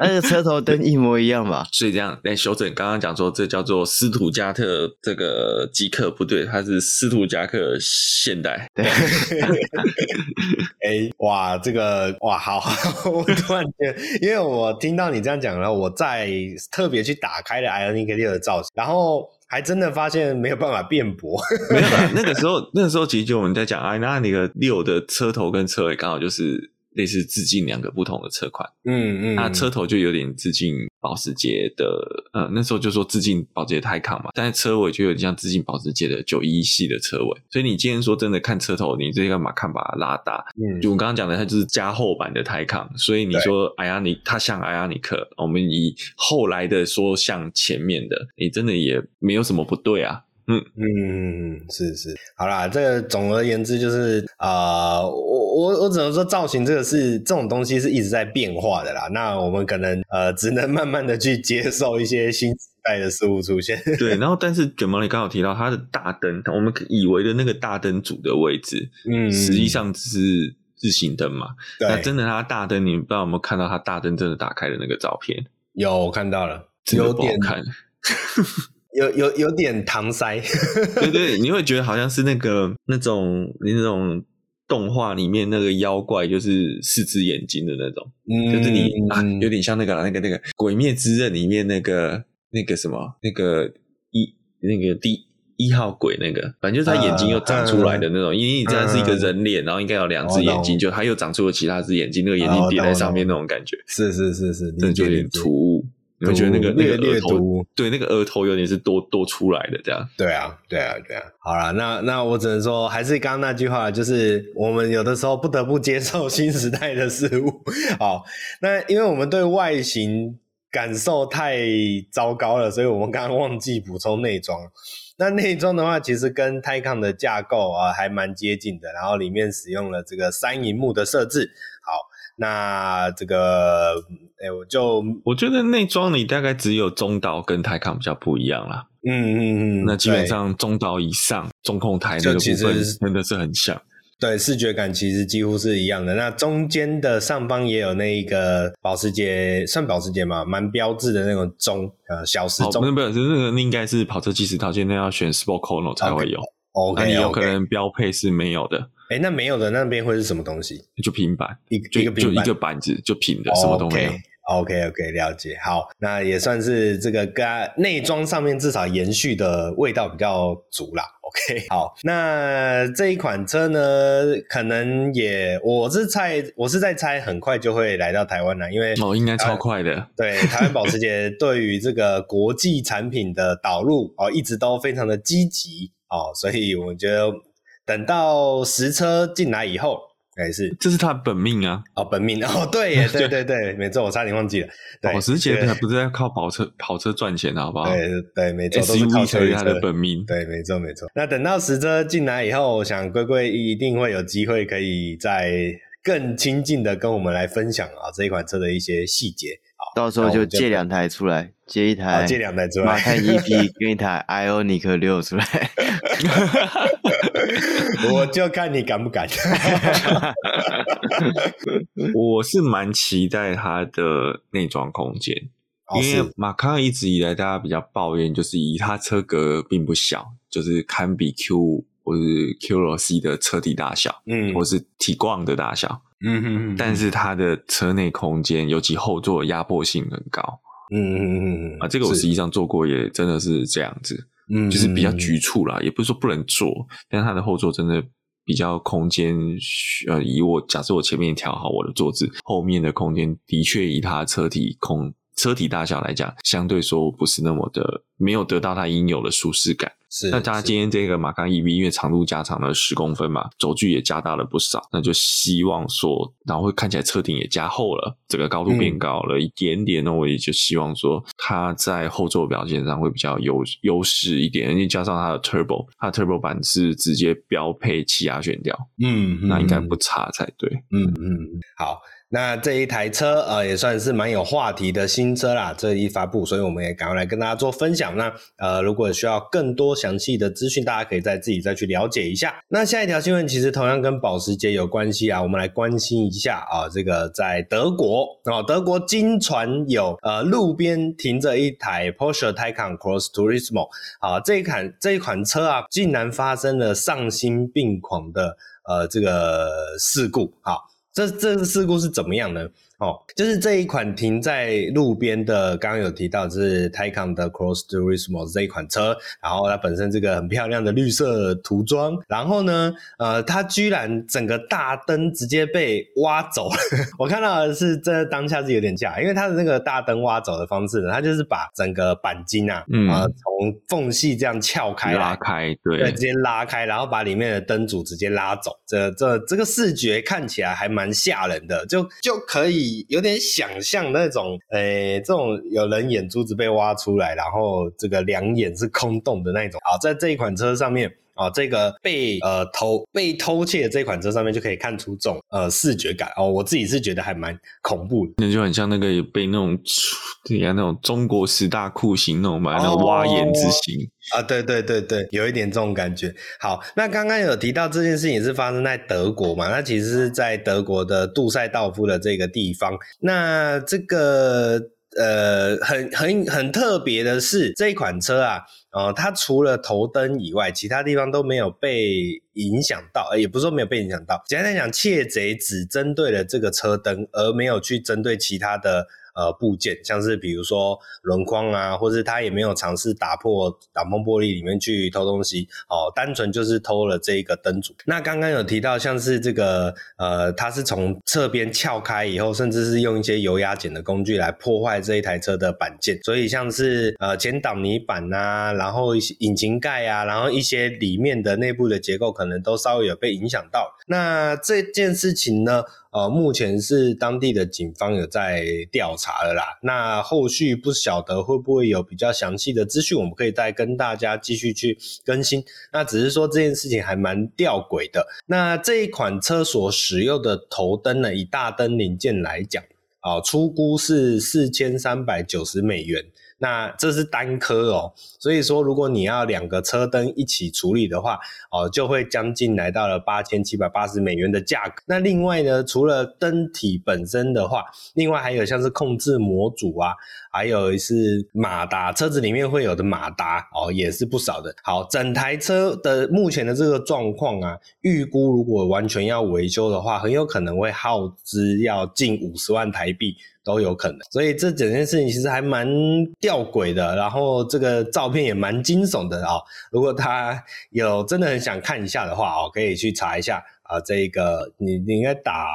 Speaker 1: 那个车头灯一模一样吧？
Speaker 3: 所以这样来修正，刚刚讲说这叫做斯图加特这个极客不对，它是斯图加克现代。对，[LAUGHS]
Speaker 2: 哎，哇，这个哇，好，[LAUGHS] 我突然间，因为我听到你这样讲了，我再特别去打开了 Ioniq 六的造型，然后还真的发现没有办法辩驳。
Speaker 3: 没有，那个时候，那个时候其实就我们在讲，哎，那那个六的车头跟车尾刚好就是。类似致敬两个不同的车款，嗯嗯，那车头就有点致敬保时捷的，呃，那时候就说致敬保时捷泰康嘛，但是车尾就有点像致敬保时捷的九一系的车尾，所以你今天说真的看车头，你这个马看把它拉大，嗯，就我刚刚讲的，它就是加厚版的泰康，所以你说哎呀，你它像 Ioniq，我们以后来的说像前面的，你真的也没有什么不对啊。嗯。
Speaker 2: 嗯，是是，好啦，这个总而言之就是啊、呃，我我我只能说造型这个是这种东西是一直在变化的啦。那我们可能呃只能慢慢的去接受一些新时代的事物出现。
Speaker 3: 对，然后但是卷毛你刚好提到它的大灯，我们以为的那个大灯组的位置，嗯，实际上只是日行灯嘛。那真的它大灯，你不知道有没有看到它大灯真的打开的那个照片？
Speaker 2: 有，我看到了，
Speaker 3: 有点看，
Speaker 2: 有有有点搪塞。
Speaker 3: 对对，你会觉得好像是那个那种那种动画里面那个妖怪，就是四只眼睛的那种，嗯、就是你啊，有点像那个那个那个《鬼灭之刃》里面那个那个什么那个一那个第一号鬼那个，反正就是他眼睛又长出来的那种，因为你这样是一个人脸，然后应该有两只眼睛，就他又长出了其他只眼睛，那个眼睛叠在上面那种感觉，
Speaker 2: 是是是是，
Speaker 3: 那就有点突兀。我觉得那个那个额头，对，那个额头有点是多多出来的这样。
Speaker 2: 对啊，对啊，对啊。好了，那那我只能说，还是刚刚那句话，就是我们有的时候不得不接受 [LAUGHS] 新时代的事物。好，那因为我们对外形感受太糟糕了，所以我们刚刚忘记补充内装。那内装的话，其实跟 Taycan 的架构啊还蛮接近的，然后里面使用了这个三萤幕的设置。好，那这个。哎、欸，我就
Speaker 3: 我觉得内装你大概只有中岛跟台康比较不一样啦。
Speaker 2: 嗯嗯嗯，
Speaker 3: 那基本上中岛以上中控台那个部分真的是很像。
Speaker 2: 对，视觉感其实几乎是一样的。那中间的上方也有那一个保时捷，算保时捷嘛，蛮标志的那种钟，呃，小时钟。
Speaker 3: 不是，那个那应该是跑车计时套件，那要选 Sport Chrono 才会有。
Speaker 2: OK，, okay.
Speaker 3: 那你有可能标配是没有的。
Speaker 2: 哎、欸，那没有的那边会是什么东西？
Speaker 3: 就平板，
Speaker 2: 一
Speaker 3: 就
Speaker 2: 一个板
Speaker 3: 就一个板子，就平的，什么都没有。
Speaker 2: Okay. OK OK，了解。好，那也算是这个跟内装上面至少延续的味道比较足啦。[LAUGHS] OK，好，那这一款车呢，可能也我是猜，我是在猜，很快就会来到台湾了，因为
Speaker 3: 哦，应该超快的。
Speaker 2: 对，台湾保时捷对于这个国际产品的导入哦，一直都非常的积极哦，所以我觉得等到实车进来以后。还是，
Speaker 3: 这是他本命啊！
Speaker 2: 哦，本命哦，对耶，[LAUGHS] 对对对，没错，我差点忘记了。
Speaker 3: 保时捷他不是在靠跑车跑车赚钱的，好不好？
Speaker 2: 对对，没错，都是靠车，
Speaker 3: 他的本命。
Speaker 2: 对，没错没错。那等到实车进来以后，我想龟龟一定会有机会可以再更亲近的跟我们来分享啊这一款车的一些细节。
Speaker 1: 到时候就借两台出来，借一台，
Speaker 2: 借两台出来，
Speaker 1: 马看 EP 跟一台 Ionic 六出来，[LAUGHS] [LAUGHS]
Speaker 2: 我就看你敢不敢。[LAUGHS]
Speaker 3: 我是蛮期待它的内装空间，因为马康一直以来大家比较抱怨，就是以它车格并不小，就是堪比 Q 或是 QLC 的车体大小，嗯，或是 Tiguan 的大小。嗯哼哼，但是它的车内空间，尤其后座压迫性很高。嗯嗯嗯嗯啊，这个我实际上做过，也真的是这样子。嗯，就是比较局促啦，也不是说不能坐，但是它的后座真的比较空间。呃，以我假设我前面调好我的坐姿，后面的空间的确以它车体空车体大小来讲，相对说不是那么的，没有得到它应有的舒适感。
Speaker 2: 是，
Speaker 3: 那加今天这个马康 EV，因为长度加长了十公分嘛，轴距也加大了不少，那就希望说，然后会看起来车顶也加厚了，整个高度变高了一点点，那、嗯、我也就希望说，它在后座表现上会比较优优势一点，因为加上它的 Turbo，它的 Turbo 版是直接标配气压悬吊，
Speaker 2: 嗯，
Speaker 3: 那应该不差才对，
Speaker 2: 嗯嗯，好。那这一台车呃也算是蛮有话题的新车啦，这一发布，所以我们也赶快来跟大家做分享。那呃，如果需要更多详细的资讯，大家可以再自己再去了解一下。那下一条新闻其实同样跟保时捷有关系啊，我们来关心一下啊，这个在德国啊，德国经传有呃路边停着一台 Porsche Taycan Cross Turismo 啊，这一款这一款车啊，竟然发生了丧心病狂的呃这个事故啊。这这个事故是怎么样呢？哦，就是这一款停在路边的，刚刚有提到就是 Taycan 的 Cross Turismo 这一款车，然后它本身这个很漂亮的绿色涂装，然后呢，呃，它居然整个大灯直接被挖走了。[LAUGHS] 我看到的是这当下是有点吓，因为它的那个大灯挖走的方式呢，它就是把整个钣金啊，嗯，啊、呃，从缝隙这样撬开，
Speaker 3: 拉开，对，
Speaker 2: 对，直接拉开，然后把里面的灯组直接拉走。这这这个视觉看起来还蛮吓人的，就就可以。有点想象那种，诶、这种有人眼珠子被挖出来，然后这个两眼是空洞的那种。好，在这一款车上面，啊，这个被呃偷被偷窃的这款车上面就可以看出这种呃视觉感哦，我自己是觉得还蛮恐怖的，
Speaker 3: 那就很像那个被那种对呀那种中国十大酷刑那种嘛，那种挖眼之刑
Speaker 2: 啊，对对对对，有一点这种感觉。好，那刚刚有提到这件事情是发生在德国嘛？那其实是在德国的杜塞道夫的这个地方，那这个。呃，很很很特别的是，这一款车啊，呃，它除了头灯以外，其他地方都没有被影响到，也不是说没有被影响到，简单来讲，窃贼只针对了这个车灯，而没有去针对其他的。呃，部件像是比如说轮框啊，或是他也没有尝试打破挡风玻璃里面去偷东西哦，单纯就是偷了这一个灯组。那刚刚有提到，像是这个呃，他是从侧边撬开以后，甚至是用一些油压剪的工具来破坏这一台车的板件，所以像是呃前挡泥板啊，然后引擎盖啊，然后一些里面的内部的结构可能都稍微有被影响到。那这件事情呢？呃，目前是当地的警方有在调查了啦。那后续不晓得会不会有比较详细的资讯，我们可以再跟大家继续去更新。那只是说这件事情还蛮吊诡的。那这一款车所使用的头灯呢，以大灯零件来讲，啊、呃，初估是四千三百九十美元。那这是单颗哦，所以说如果你要两个车灯一起处理的话，哦，就会将近来到了八千七百八十美元的价格。那另外呢，除了灯体本身的话，另外还有像是控制模组啊，还有是马达，车子里面会有的马达哦，也是不少的。好，整台车的目前的这个状况啊，预估如果完全要维修的话，很有可能会耗资要近五十万台币。都有可能，所以这整件事情其实还蛮吊诡的，然后这个照片也蛮惊悚的啊、哦！如果他有真的很想看一下的话哦，可以去查一下啊，这个你你应该打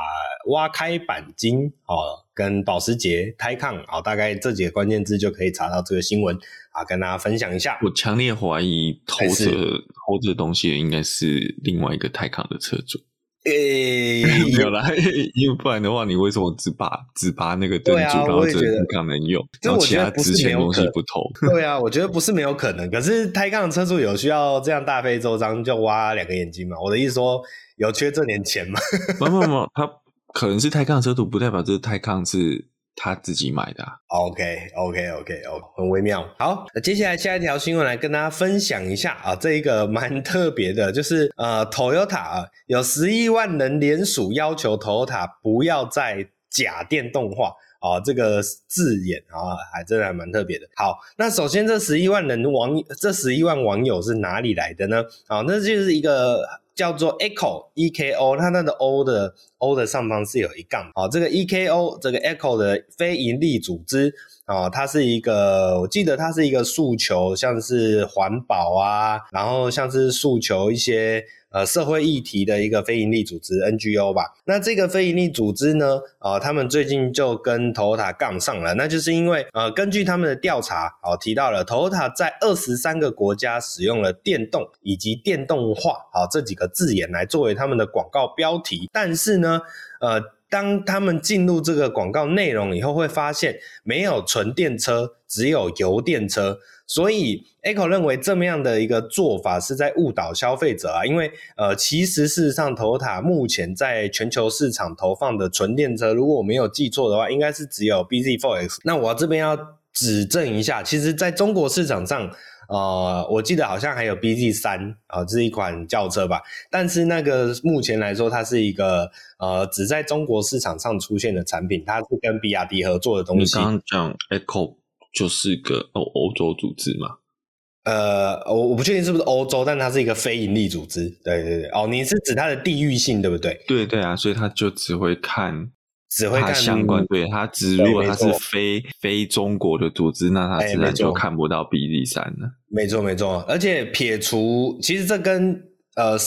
Speaker 2: 挖开钣金哦，跟保时捷 Taycan 啊，大概这几个关键字就可以查到这个新闻啊，跟大家分享一下。
Speaker 3: 我强烈怀疑偷这偷这东西的应该是另外一个 Taycan 的车主。
Speaker 2: 诶、欸，
Speaker 3: 没有啦，[LAUGHS] 因为不然的话，你为什么只拔只拔那个灯珠，啊、然后这不可能用，然后其他值钱东西不偷？
Speaker 2: 对啊，我觉得不是没有可能。可是抬杠车主有需要这样大费周章就挖两个眼睛吗？我的意思说，有缺这点钱吗？
Speaker 3: 不不不，他可能是抬杠车主，不代表这个抬杠是。他自己买的、
Speaker 2: OK，OK，OK，OK，很微妙。好，那接下来下一条新闻来跟大家分享一下啊，这一个蛮特别的，就是呃，Toyota 啊，有十亿万人联署要求 Toyota 不要再假电动化啊，这个字眼啊，还真的还蛮特别的。好，那首先这十一万人网，这十一万网友是哪里来的呢？啊，那就是一个。叫做 Echo E K O，它那个 O 的 O 的上方是有一杠啊。这个 E K O 这个 Echo 的非盈利组织啊，它是一个，我记得它是一个诉求，像是环保啊，然后像是诉求一些。呃，社会议题的一个非营利组织 NGO 吧。那这个非营利组织呢，呃，他们最近就跟 Toyota 杠上了。那就是因为，呃，根据他们的调查，哦，提到了 Toyota 在二十三个国家使用了电动以及电动化，啊，这几个字眼来作为他们的广告标题。但是呢，呃，当他们进入这个广告内容以后，会发现没有纯电车，只有油电车。所以，Echo 认为这么样的一个做法是在误导消费者啊，因为呃，其实事实上，Toyota 目前在全球市场投放的纯电车，如果我没有记错的话，应该是只有 bZ4X。那我这边要指正一下，其实在中国市场上，呃，我记得好像还有 BZ 三啊，这是一款轿车吧。但是那个目前来说，它是一个呃，只在中国市场上出现的产品，它是跟比亚迪合作的东西。
Speaker 3: 你刚刚讲 Echo。就是个欧欧洲组织嘛，
Speaker 2: 呃，我我不确定是不是欧洲，但它是一个非盈利组织。对对对，哦，你是指它的地域性对不对？
Speaker 3: 对对啊，所以它就只会看，
Speaker 2: 只会看
Speaker 3: 相关。对他只如果他是非非中国的组织，那他自然就看不到 bZ3 了。
Speaker 2: 没错没错，而且撇除，其实这跟呃，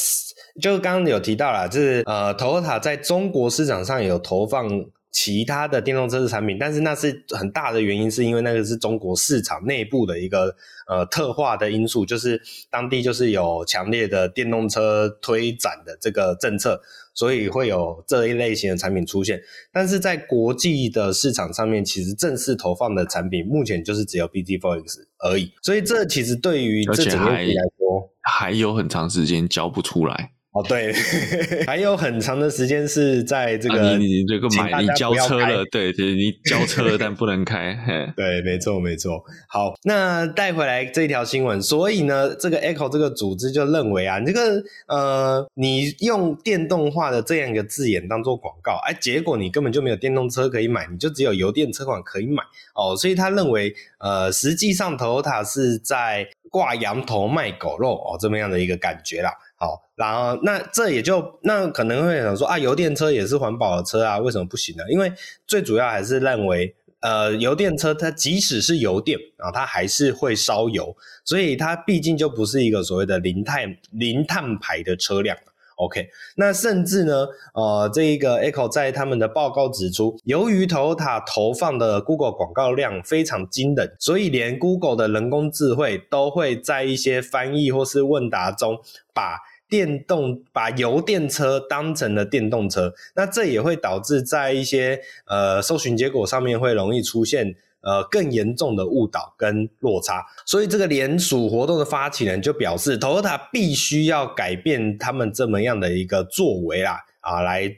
Speaker 2: 就是刚刚有提到了，就是呃，Toyota 在中国市场上有投放。其他的电动车的产品，但是那是很大的原因，是因为那个是中国市场内部的一个呃特化的因素，就是当地就是有强烈的电动车推展的这个政策，所以会有这一类型的产品出现。但是在国际的市场上面，其实正式投放的产品目前就是只有 bZ4X 而已，所以这其实对于这整个来说。
Speaker 3: 还有很长时间交不出来。
Speaker 2: 哦，对，[LAUGHS] 还有很长的时间是在这个、
Speaker 3: 啊、你你这个买你交车了，对对，你 [LAUGHS] 交车了但不能开，
Speaker 2: 对，没错没错。好，那带回来这一条新闻，所以呢，这个 Echo 这个组织就认为啊，这个呃，你用电动化的这样一个字眼当做广告，哎，结果你根本就没有电动车可以买，你就只有油电车款可以买哦，所以他认为，呃，实际上 Toyota 是在挂羊头卖狗肉哦，这么样的一个感觉啦。然后那这也就那可能会想说啊，油电车也是环保的车啊，为什么不行呢？因为最主要还是认为，呃，油电车它即使是油电啊，它还是会烧油，所以它毕竟就不是一个所谓的零碳零碳排的车辆。OK，那甚至呢，呃，这一个 Echo 在他们的报告指出，由于 Toyota 投放的 Google 广告量非常惊人，所以连 Google 的人工智慧都会在一些翻译或是问答中，把电动把油电车当成了电动车，那这也会导致在一些呃搜寻结果上面会容易出现。呃，更严重的误导跟落差，所以这个联署活动的发起人就表示，Toyota 必须要改变他们这么样的一个作为啦，啊，来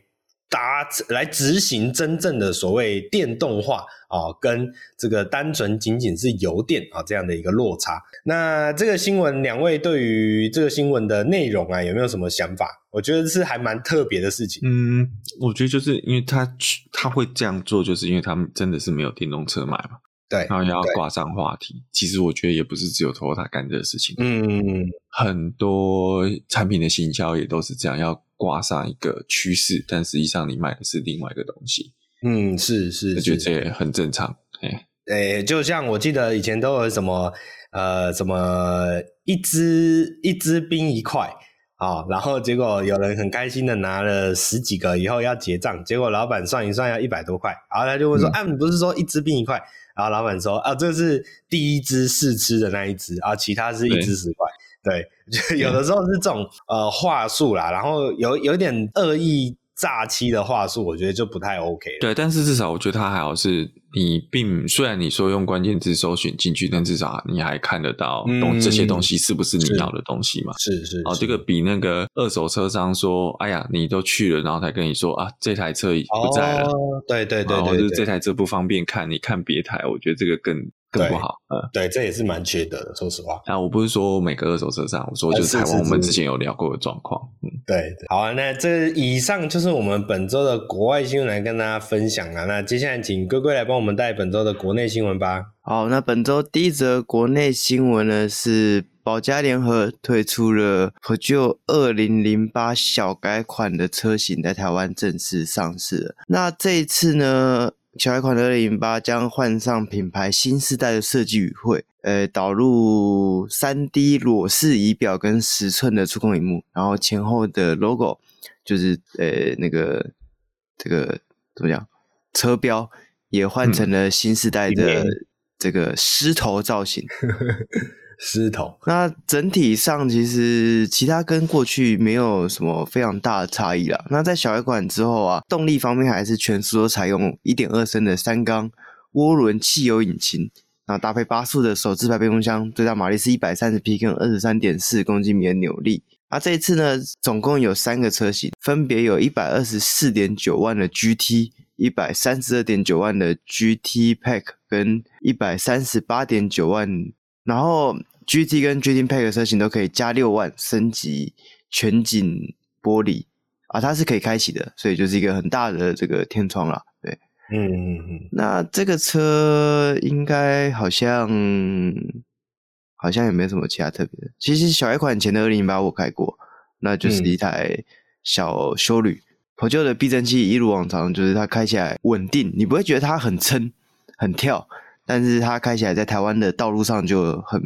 Speaker 2: 达来执行真正的所谓电动化啊，跟这个单纯仅仅是油电啊这样的一个落差。那这个新闻，两位对于这个新闻的内容啊，有没有什么想法？我觉得是还蛮特别的事情。
Speaker 3: 嗯，我觉得就是因为他他会这样做，就是因为他们真的是没有电动车买嘛。
Speaker 2: 对，
Speaker 3: 然后要挂上话题。其实我觉得也不是只有 Toyota 干这个事情。
Speaker 2: 嗯，
Speaker 3: 很多产品的行销也都是这样，要挂上一个趋势，但实际上你卖的是另外一个东西。
Speaker 2: 嗯，是是，
Speaker 3: 我觉得这也很正常。哎，
Speaker 2: 诶，就像我记得以前都有什么。呃，什么一支一支冰一块啊，然后结果有人很开心的拿了十几个，以后要结账，结果老板算一算要一百多块，然后他就会说，嗯、啊，你不是说一支冰一块？然后老板说，啊，这是第一支试吃的那一支，啊，其他是一支十块，对，[LAUGHS] 就有的时候是这种呃话术啦，然后有有点恶意。诈欺的话术，我觉得就不太 OK 了。
Speaker 3: 对，但是至少我觉得它还好，是你并虽然你说用关键字搜寻进去，但至少你还看得到东这些东西是不是你要的东西嘛？
Speaker 2: 是是，是。
Speaker 3: 哦，这个比那个二手车商说，哎呀，你都去了，然后才跟你说啊，这台车已不在了。
Speaker 2: 哦，对对对对，对，
Speaker 3: 或者这台车不方便看，你看别台，我觉得这个更。更不好，
Speaker 2: 嗯，对，这也是蛮缺德的，说实话。
Speaker 3: 啊，我不是说每个二手车商，我说就是台湾，我们之前有聊过的状况，嗯，
Speaker 2: 对，对。好啊，那这以上就是我们本周的国外新闻来跟大家分享了。那接下来请龟龟来帮我们带本周的国内新闻吧。
Speaker 1: 好，那本周第一则国内新闻呢是宝嘉联合推出了 Peugeot 2008小改款的车型在台湾正式上市了。那这一次呢，小改款的2008将换上品牌新时代的设计语汇，呃，导入三 D 裸视仪表跟十寸的触控荧幕，然后前后的 logo 就是呃那个这个怎么讲，车标也换成了新时代的这个狮头造型。[LAUGHS]
Speaker 2: 狮头，
Speaker 1: 那整体上其实其他跟过去没有什么非常大的差异啦。那在小改款之后啊，动力方面还是全数都采用一点二升的三缸涡轮汽油引擎，然后搭配八速的手自排变速箱，最大马力是一百三十匹，跟二十三点四公斤米的扭力。啊，这一次呢，总共有三个车型，分别有一百二十四点九万的 GT，一百三十二点九万的 GT Pack，跟一百三十八点九万。然后 GT 跟 GT Pack 车型都可以加六万升级全景玻璃啊，它是可以开启的，所以就是一个很大的这个天窗啦。对，
Speaker 2: 嗯嗯嗯。
Speaker 1: 那这个车应该好像好像也没什么其他特别的。其实小改款前的二零零八我开过，那就是一台小修旅。嗯、的避震器一如往常，就是它开起来稳定，你不会觉得它很撑、很跳。但是它开起来在台湾的道路上就很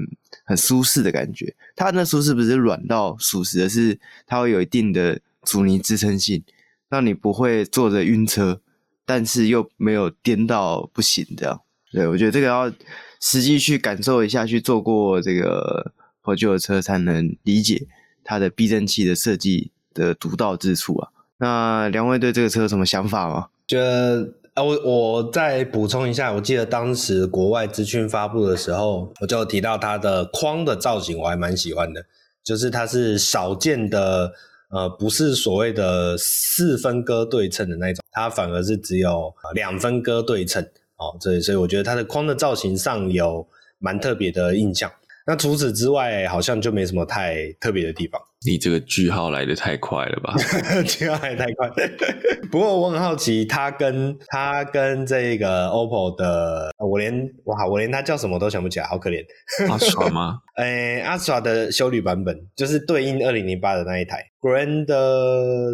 Speaker 1: 很舒适的感觉。它那舒适不是软到属实的，是它会有一定的阻尼支撑性，让你不会坐着晕车，但是又没有颠到不行这样。对，我觉得这个要实际去感受一下，去坐过这个破旧的车才能理解它的避震器的设计的独到之处啊。那两位对这个车有什么想法吗？
Speaker 2: 觉得。啊，我我再补充一下，我记得当时国外资讯发布的时候，我就提到它的框的造型，我还蛮喜欢的。就是它是少见的，呃，不是所谓的四分割对称的那种，它反而是只有两分割对称哦。所以所以我觉得它的框的造型上有蛮特别的印象。那除此之外，好像就没什么太特别的地方。
Speaker 3: 你这个句号来的太快了吧？[LAUGHS]
Speaker 2: 句号来得太快。[LAUGHS] 不过我很好奇，它跟它跟这个 OPPO 的，我连哇，我连它叫什么都想不起来，好可怜。
Speaker 3: 阿耍吗？
Speaker 2: 诶、欸，阿耍的修旅版本就是对应二零零八的那一台 Grand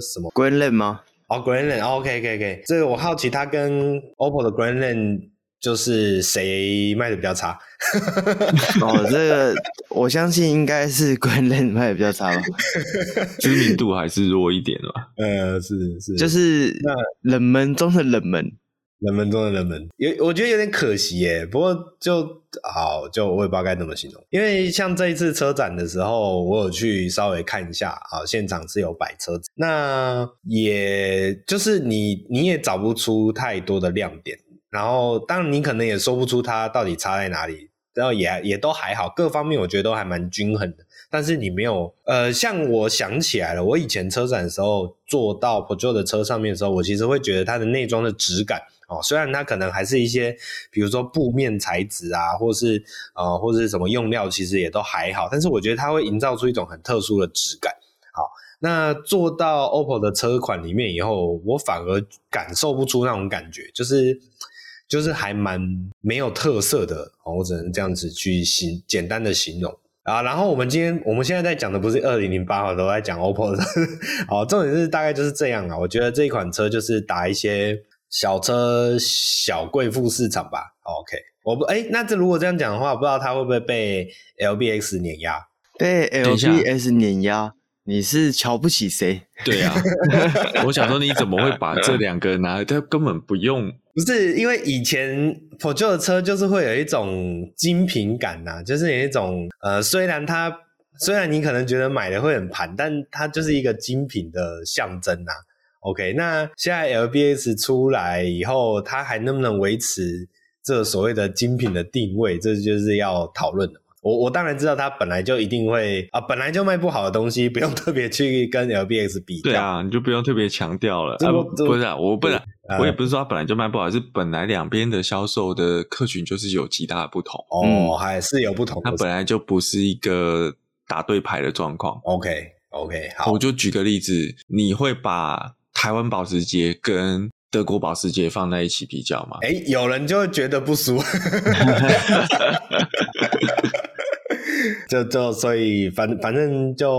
Speaker 2: 什么
Speaker 1: Grandland 吗？
Speaker 2: 哦。Oh, okay, okay. 这个我好奇，它跟 OPPO 的 Grandland。就是谁卖的比较差？[LAUGHS]
Speaker 1: 哦，这个我相信应该是 Grandland 卖的比较差吧，[LAUGHS]
Speaker 3: 知名度还是弱一点吧。
Speaker 2: 呃，是是，
Speaker 1: 就是冷门中的冷门，
Speaker 2: 冷门中的冷门，有我觉得有点可惜耶。不过就好，就我也不知道该怎么形容。因为像这一次车展的时候，我有去稍微看一下啊，现场是有摆车子，那也就是你你也找不出太多的亮点。然后，当然你可能也说不出它到底差在哪里，然后也也都还好，各方面我觉得都还蛮均衡的。但是你没有，呃，像我想起来了，我以前车展的时候坐到 Peugeot 的车上面的时候，我其实会觉得它的内装的质感哦，虽然它可能还是一些，比如说布面材质啊，或是呃，或是什么用料，其实也都还好，但是我觉得它会营造出一种很特殊的质感。好，那坐到 OPPO 的车款里面以后，我反而感受不出那种感觉，就是。就是还蛮没有特色的，我只能这样子去形简单的形容啊。然后我们今天我们现在在讲的不是二零零八号，都在讲 OPPO 的。[LAUGHS] 好，重点是大概就是这样啊。我觉得这一款车就是打一些小车小贵妇市场吧。OK，我不哎，那这如果这样讲的话，我不知道它会不会被 LBX 碾压？
Speaker 1: 被 LBX 碾压？你是瞧不起谁？
Speaker 3: 对啊，[LAUGHS] 我想说你怎么会把这两个拿？它根本不用。
Speaker 2: 不是因为以前保旧的车就是会有一种精品感呐、啊，就是有一种呃，虽然它虽然你可能觉得买的会很盘，但它就是一个精品的象征呐、OK，那现在 LBS 出来以后，它还能不能维持这所谓的精品的定位？这就是要讨论的。我我当然知道它本来就一定会啊，本来就卖不好的东西，[LAUGHS] 不用特别去跟 LBX 比。
Speaker 3: 对啊，你就不用特别强调了。啊、不是、啊，我不然、嗯、我也不是说它本来就卖不好，是本来两边的销售的客群就是有极大的不同。
Speaker 2: 哦，嗯、还是有不同。
Speaker 3: 它本来就不是一个打对牌的状况。
Speaker 2: OK OK，好，
Speaker 3: 我就举个例子，你会把台湾保时捷跟德国保时捷放在一起比较吗？
Speaker 2: 哎，有人就会觉得不输。[LAUGHS] [LAUGHS] 就就所以反反正就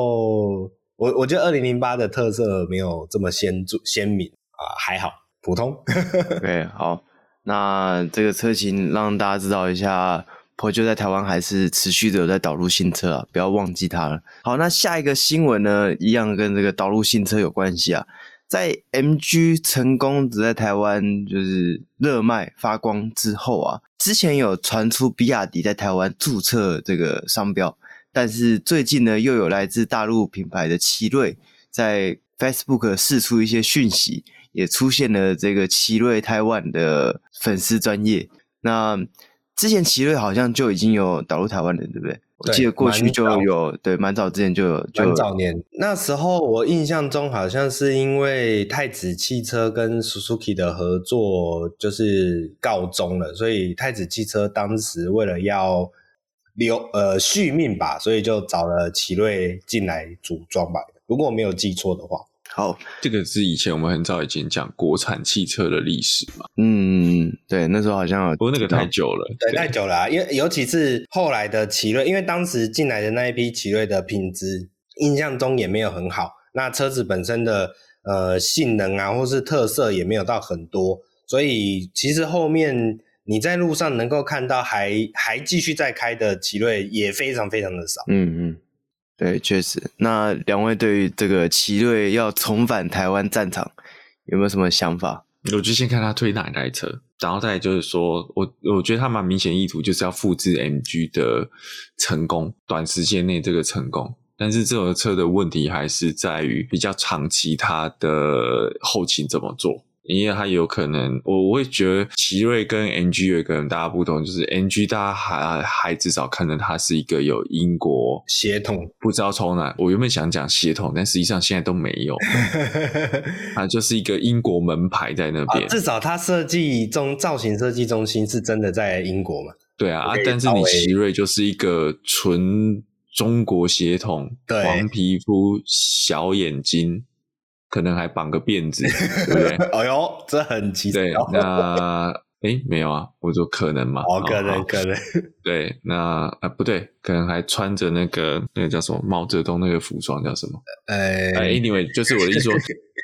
Speaker 2: 我我觉得二零零八的特色没有这么显著鲜明啊，还好普通。[LAUGHS]
Speaker 1: 对，好，那这个车型让大家知道一下破旧在台湾还是持续的有在导入新车啊，不要忘记它了。好，那下一个新闻呢，一样跟这个导入新车有关系啊，在 MG 成功只在台湾就是热卖发光之后啊。之前有传出比亚迪在台湾注册这个商标，但是最近呢，又有来自大陆品牌的奇瑞在 Facebook 试出一些讯息，也出现了这个奇瑞台湾的粉丝专业。那之前奇瑞好像就已经有导入台湾人，对不对？我记得过去就有，对，蛮早之前就有，就
Speaker 2: 蛮早年。那时候我印象中好像是因为太子汽车跟 Suzuki 的合作就是告终了，所以太子汽车当时为了要留呃续命吧，所以就找了奇瑞进来组装吧。如果我没有记错的话。
Speaker 1: 好，
Speaker 3: 这个是以前我们很早以前讲国产汽车的历史嘛？
Speaker 1: 嗯，对，那时候好像有，
Speaker 3: 不过那个太久了，
Speaker 2: 对，对太久了啊。因为尤其是后来的奇瑞，因为当时进来的那一批奇瑞的品质，印象中也没有很好。那车子本身的呃性能啊，或是特色也没有到很多，所以其实后面你在路上能够看到还还继续在开的奇瑞也非常非常的少。
Speaker 1: 嗯嗯。对，确实。那两位对于这个奇瑞要重返台湾战场，有没有什么想法？
Speaker 3: 我就先看他推哪一台车，然后再就是说，我我觉得他蛮明显意图就是要复制 MG 的成功，短时间内这个成功。但是这种车的问题还是在于比较长期，它的后勤怎么做？因为它有可能，我我会觉得奇瑞跟 NG 有一个很大的不同，就是 NG 大家还还至少看到它是一个有英国
Speaker 2: 血统，
Speaker 3: 不知道从哪。我原本想讲血统，但实际上现在都没有，[LAUGHS] 它就是一个英国门牌在那边。
Speaker 2: 啊、至少它设计中造型设计中心是真的在英国嘛？
Speaker 3: 对啊，啊，但是你奇瑞就是一个纯中国血统，黄皮肤，小眼睛。可能还绑个辫子，对不对？[LAUGHS]
Speaker 2: 哎呦，这很奇怪。
Speaker 3: 对，那 [LAUGHS] 哎没有啊，我说可能嘛。
Speaker 2: 哦，可能，可能。[LAUGHS]
Speaker 3: 对，那啊不对，可能还穿着那个那个叫什么毛泽东那个服装叫什么？
Speaker 2: 哎
Speaker 3: ，anyway，就是我的意思说，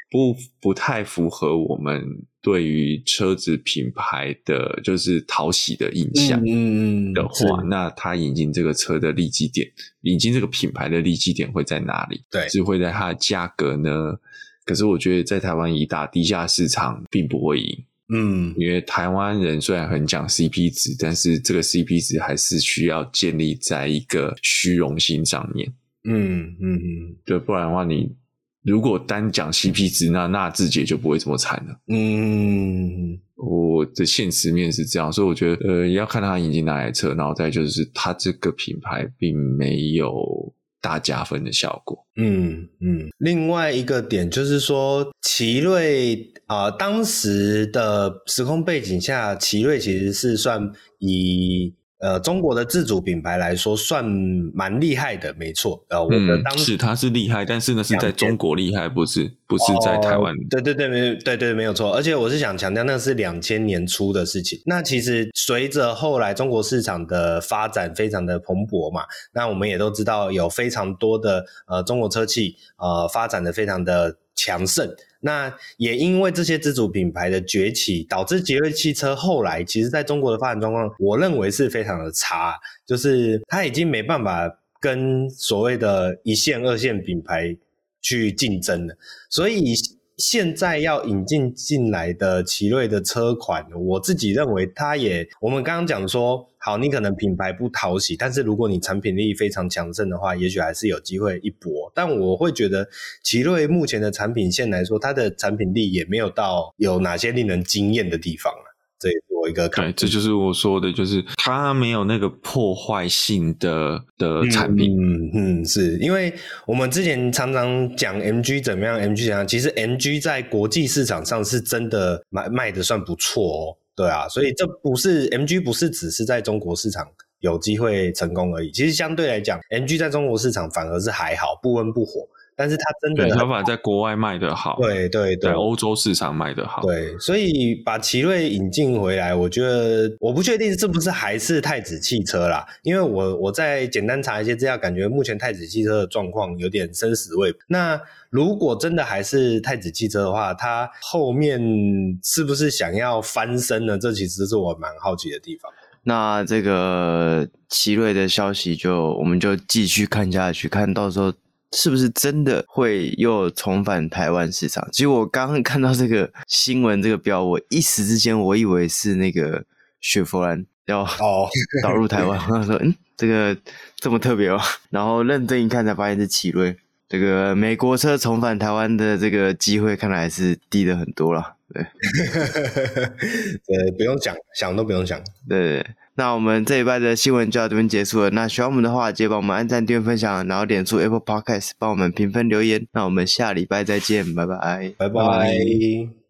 Speaker 3: 不不太符合我们对于车子品牌的就是讨喜的印象。
Speaker 2: 嗯
Speaker 3: 的话，那他引进这个车的利基点，引进这个品牌的利基点会在哪里？
Speaker 2: 对，
Speaker 3: 是会在它的价格呢？可是我觉得在台湾以打低价市场并不会赢，
Speaker 2: 嗯，
Speaker 3: 因为台湾人虽然很讲 CP 值，但是这个 CP 值还是需要建立在一个虚荣心上面，
Speaker 2: 嗯嗯嗯，
Speaker 3: 对，不然的话，你如果单讲 CP 值，那那自己也就不会这么惨了，
Speaker 2: 嗯，
Speaker 3: 我的现实面是这样，所以我觉得呃，要看他引进哪台车，然后再就是他这个品牌并没有。大加分的效果。
Speaker 2: 嗯嗯，另外一个点就是说，奇瑞啊、当时的时空背景下，奇瑞其实是算以。呃，中国的自主品牌来说，算蛮厉害的，没错。呃，我们
Speaker 3: 当时、它是厉害，但是呢是在中国厉害，不是不是在台湾、哦。
Speaker 2: 对对对，没对对没有错。而且我是想强调，那是两千年初的事情。那其实随着后来中国市场的发展非常的蓬勃嘛，那我们也都知道有非常多的呃中国车企呃发展的非常的强盛。那也因为这些自主品牌的崛起，导致奇瑞汽车后来其实在中国的发展状况，我认为是非常的差，就是它已经没办法跟所谓的一线、二线品牌去竞争了，所以。现在要引进进来的奇瑞的车款，我自己认为它也，我们刚刚讲说，好，你可能品牌不讨喜，但是如果你产品力非常强盛的话，也许还是有机会一搏。但我会觉得，奇瑞目前的产品线来说，它的产品力也没有到有哪些令人惊艳的地方啊。这我一个看法。
Speaker 3: 对，这就是我说的，就是它没有那个破坏性的的产品。
Speaker 2: 嗯嗯，是因为我们之前常常讲 MG 怎么样，MG 怎样，其实 MG 在国际市场上是真的卖卖的算不错哦。对啊，所以这不是 MG 不是只是在中国市场有机会成功而已。其实相对来讲，MG 在中国市场反而是还好，不温不火。但是它真的，
Speaker 3: 对，它反而在国外卖的好，
Speaker 2: 对对对，
Speaker 3: 在欧洲市场卖的好，
Speaker 2: 对，所以把奇瑞引进回来，我觉得我不确定是不是还是太子汽车啦，因为我我在简单查一些资料，感觉目前太子汽车的状况有点生死未卜。那如果真的还是太子汽车的话，它后面是不是想要翻身呢？这其实是我蛮好奇的地方。
Speaker 1: 那这个奇瑞的消息就我们就继续看下去，看到时候。是不是真的会又重返台湾市场？其实我刚刚看到这个新闻，这个标，我一时之间我以为是那个雪佛兰要哦 [LAUGHS] 导入台湾，我说嗯，这个这么特别哦，然后认真一看才发现是奇瑞，这个美国车重返台湾的这个机会看来是低了很多了。对，[LAUGHS]
Speaker 2: 呃，不用讲，想都不用想，
Speaker 1: 对。那我们这礼拜的新闻就到这边结束了。那喜欢我们的话，记得帮我们按赞、订阅、分享，然后点出 Apple Podcast，帮我们评分留言。那我们下礼拜再见，拜拜，
Speaker 2: 拜拜。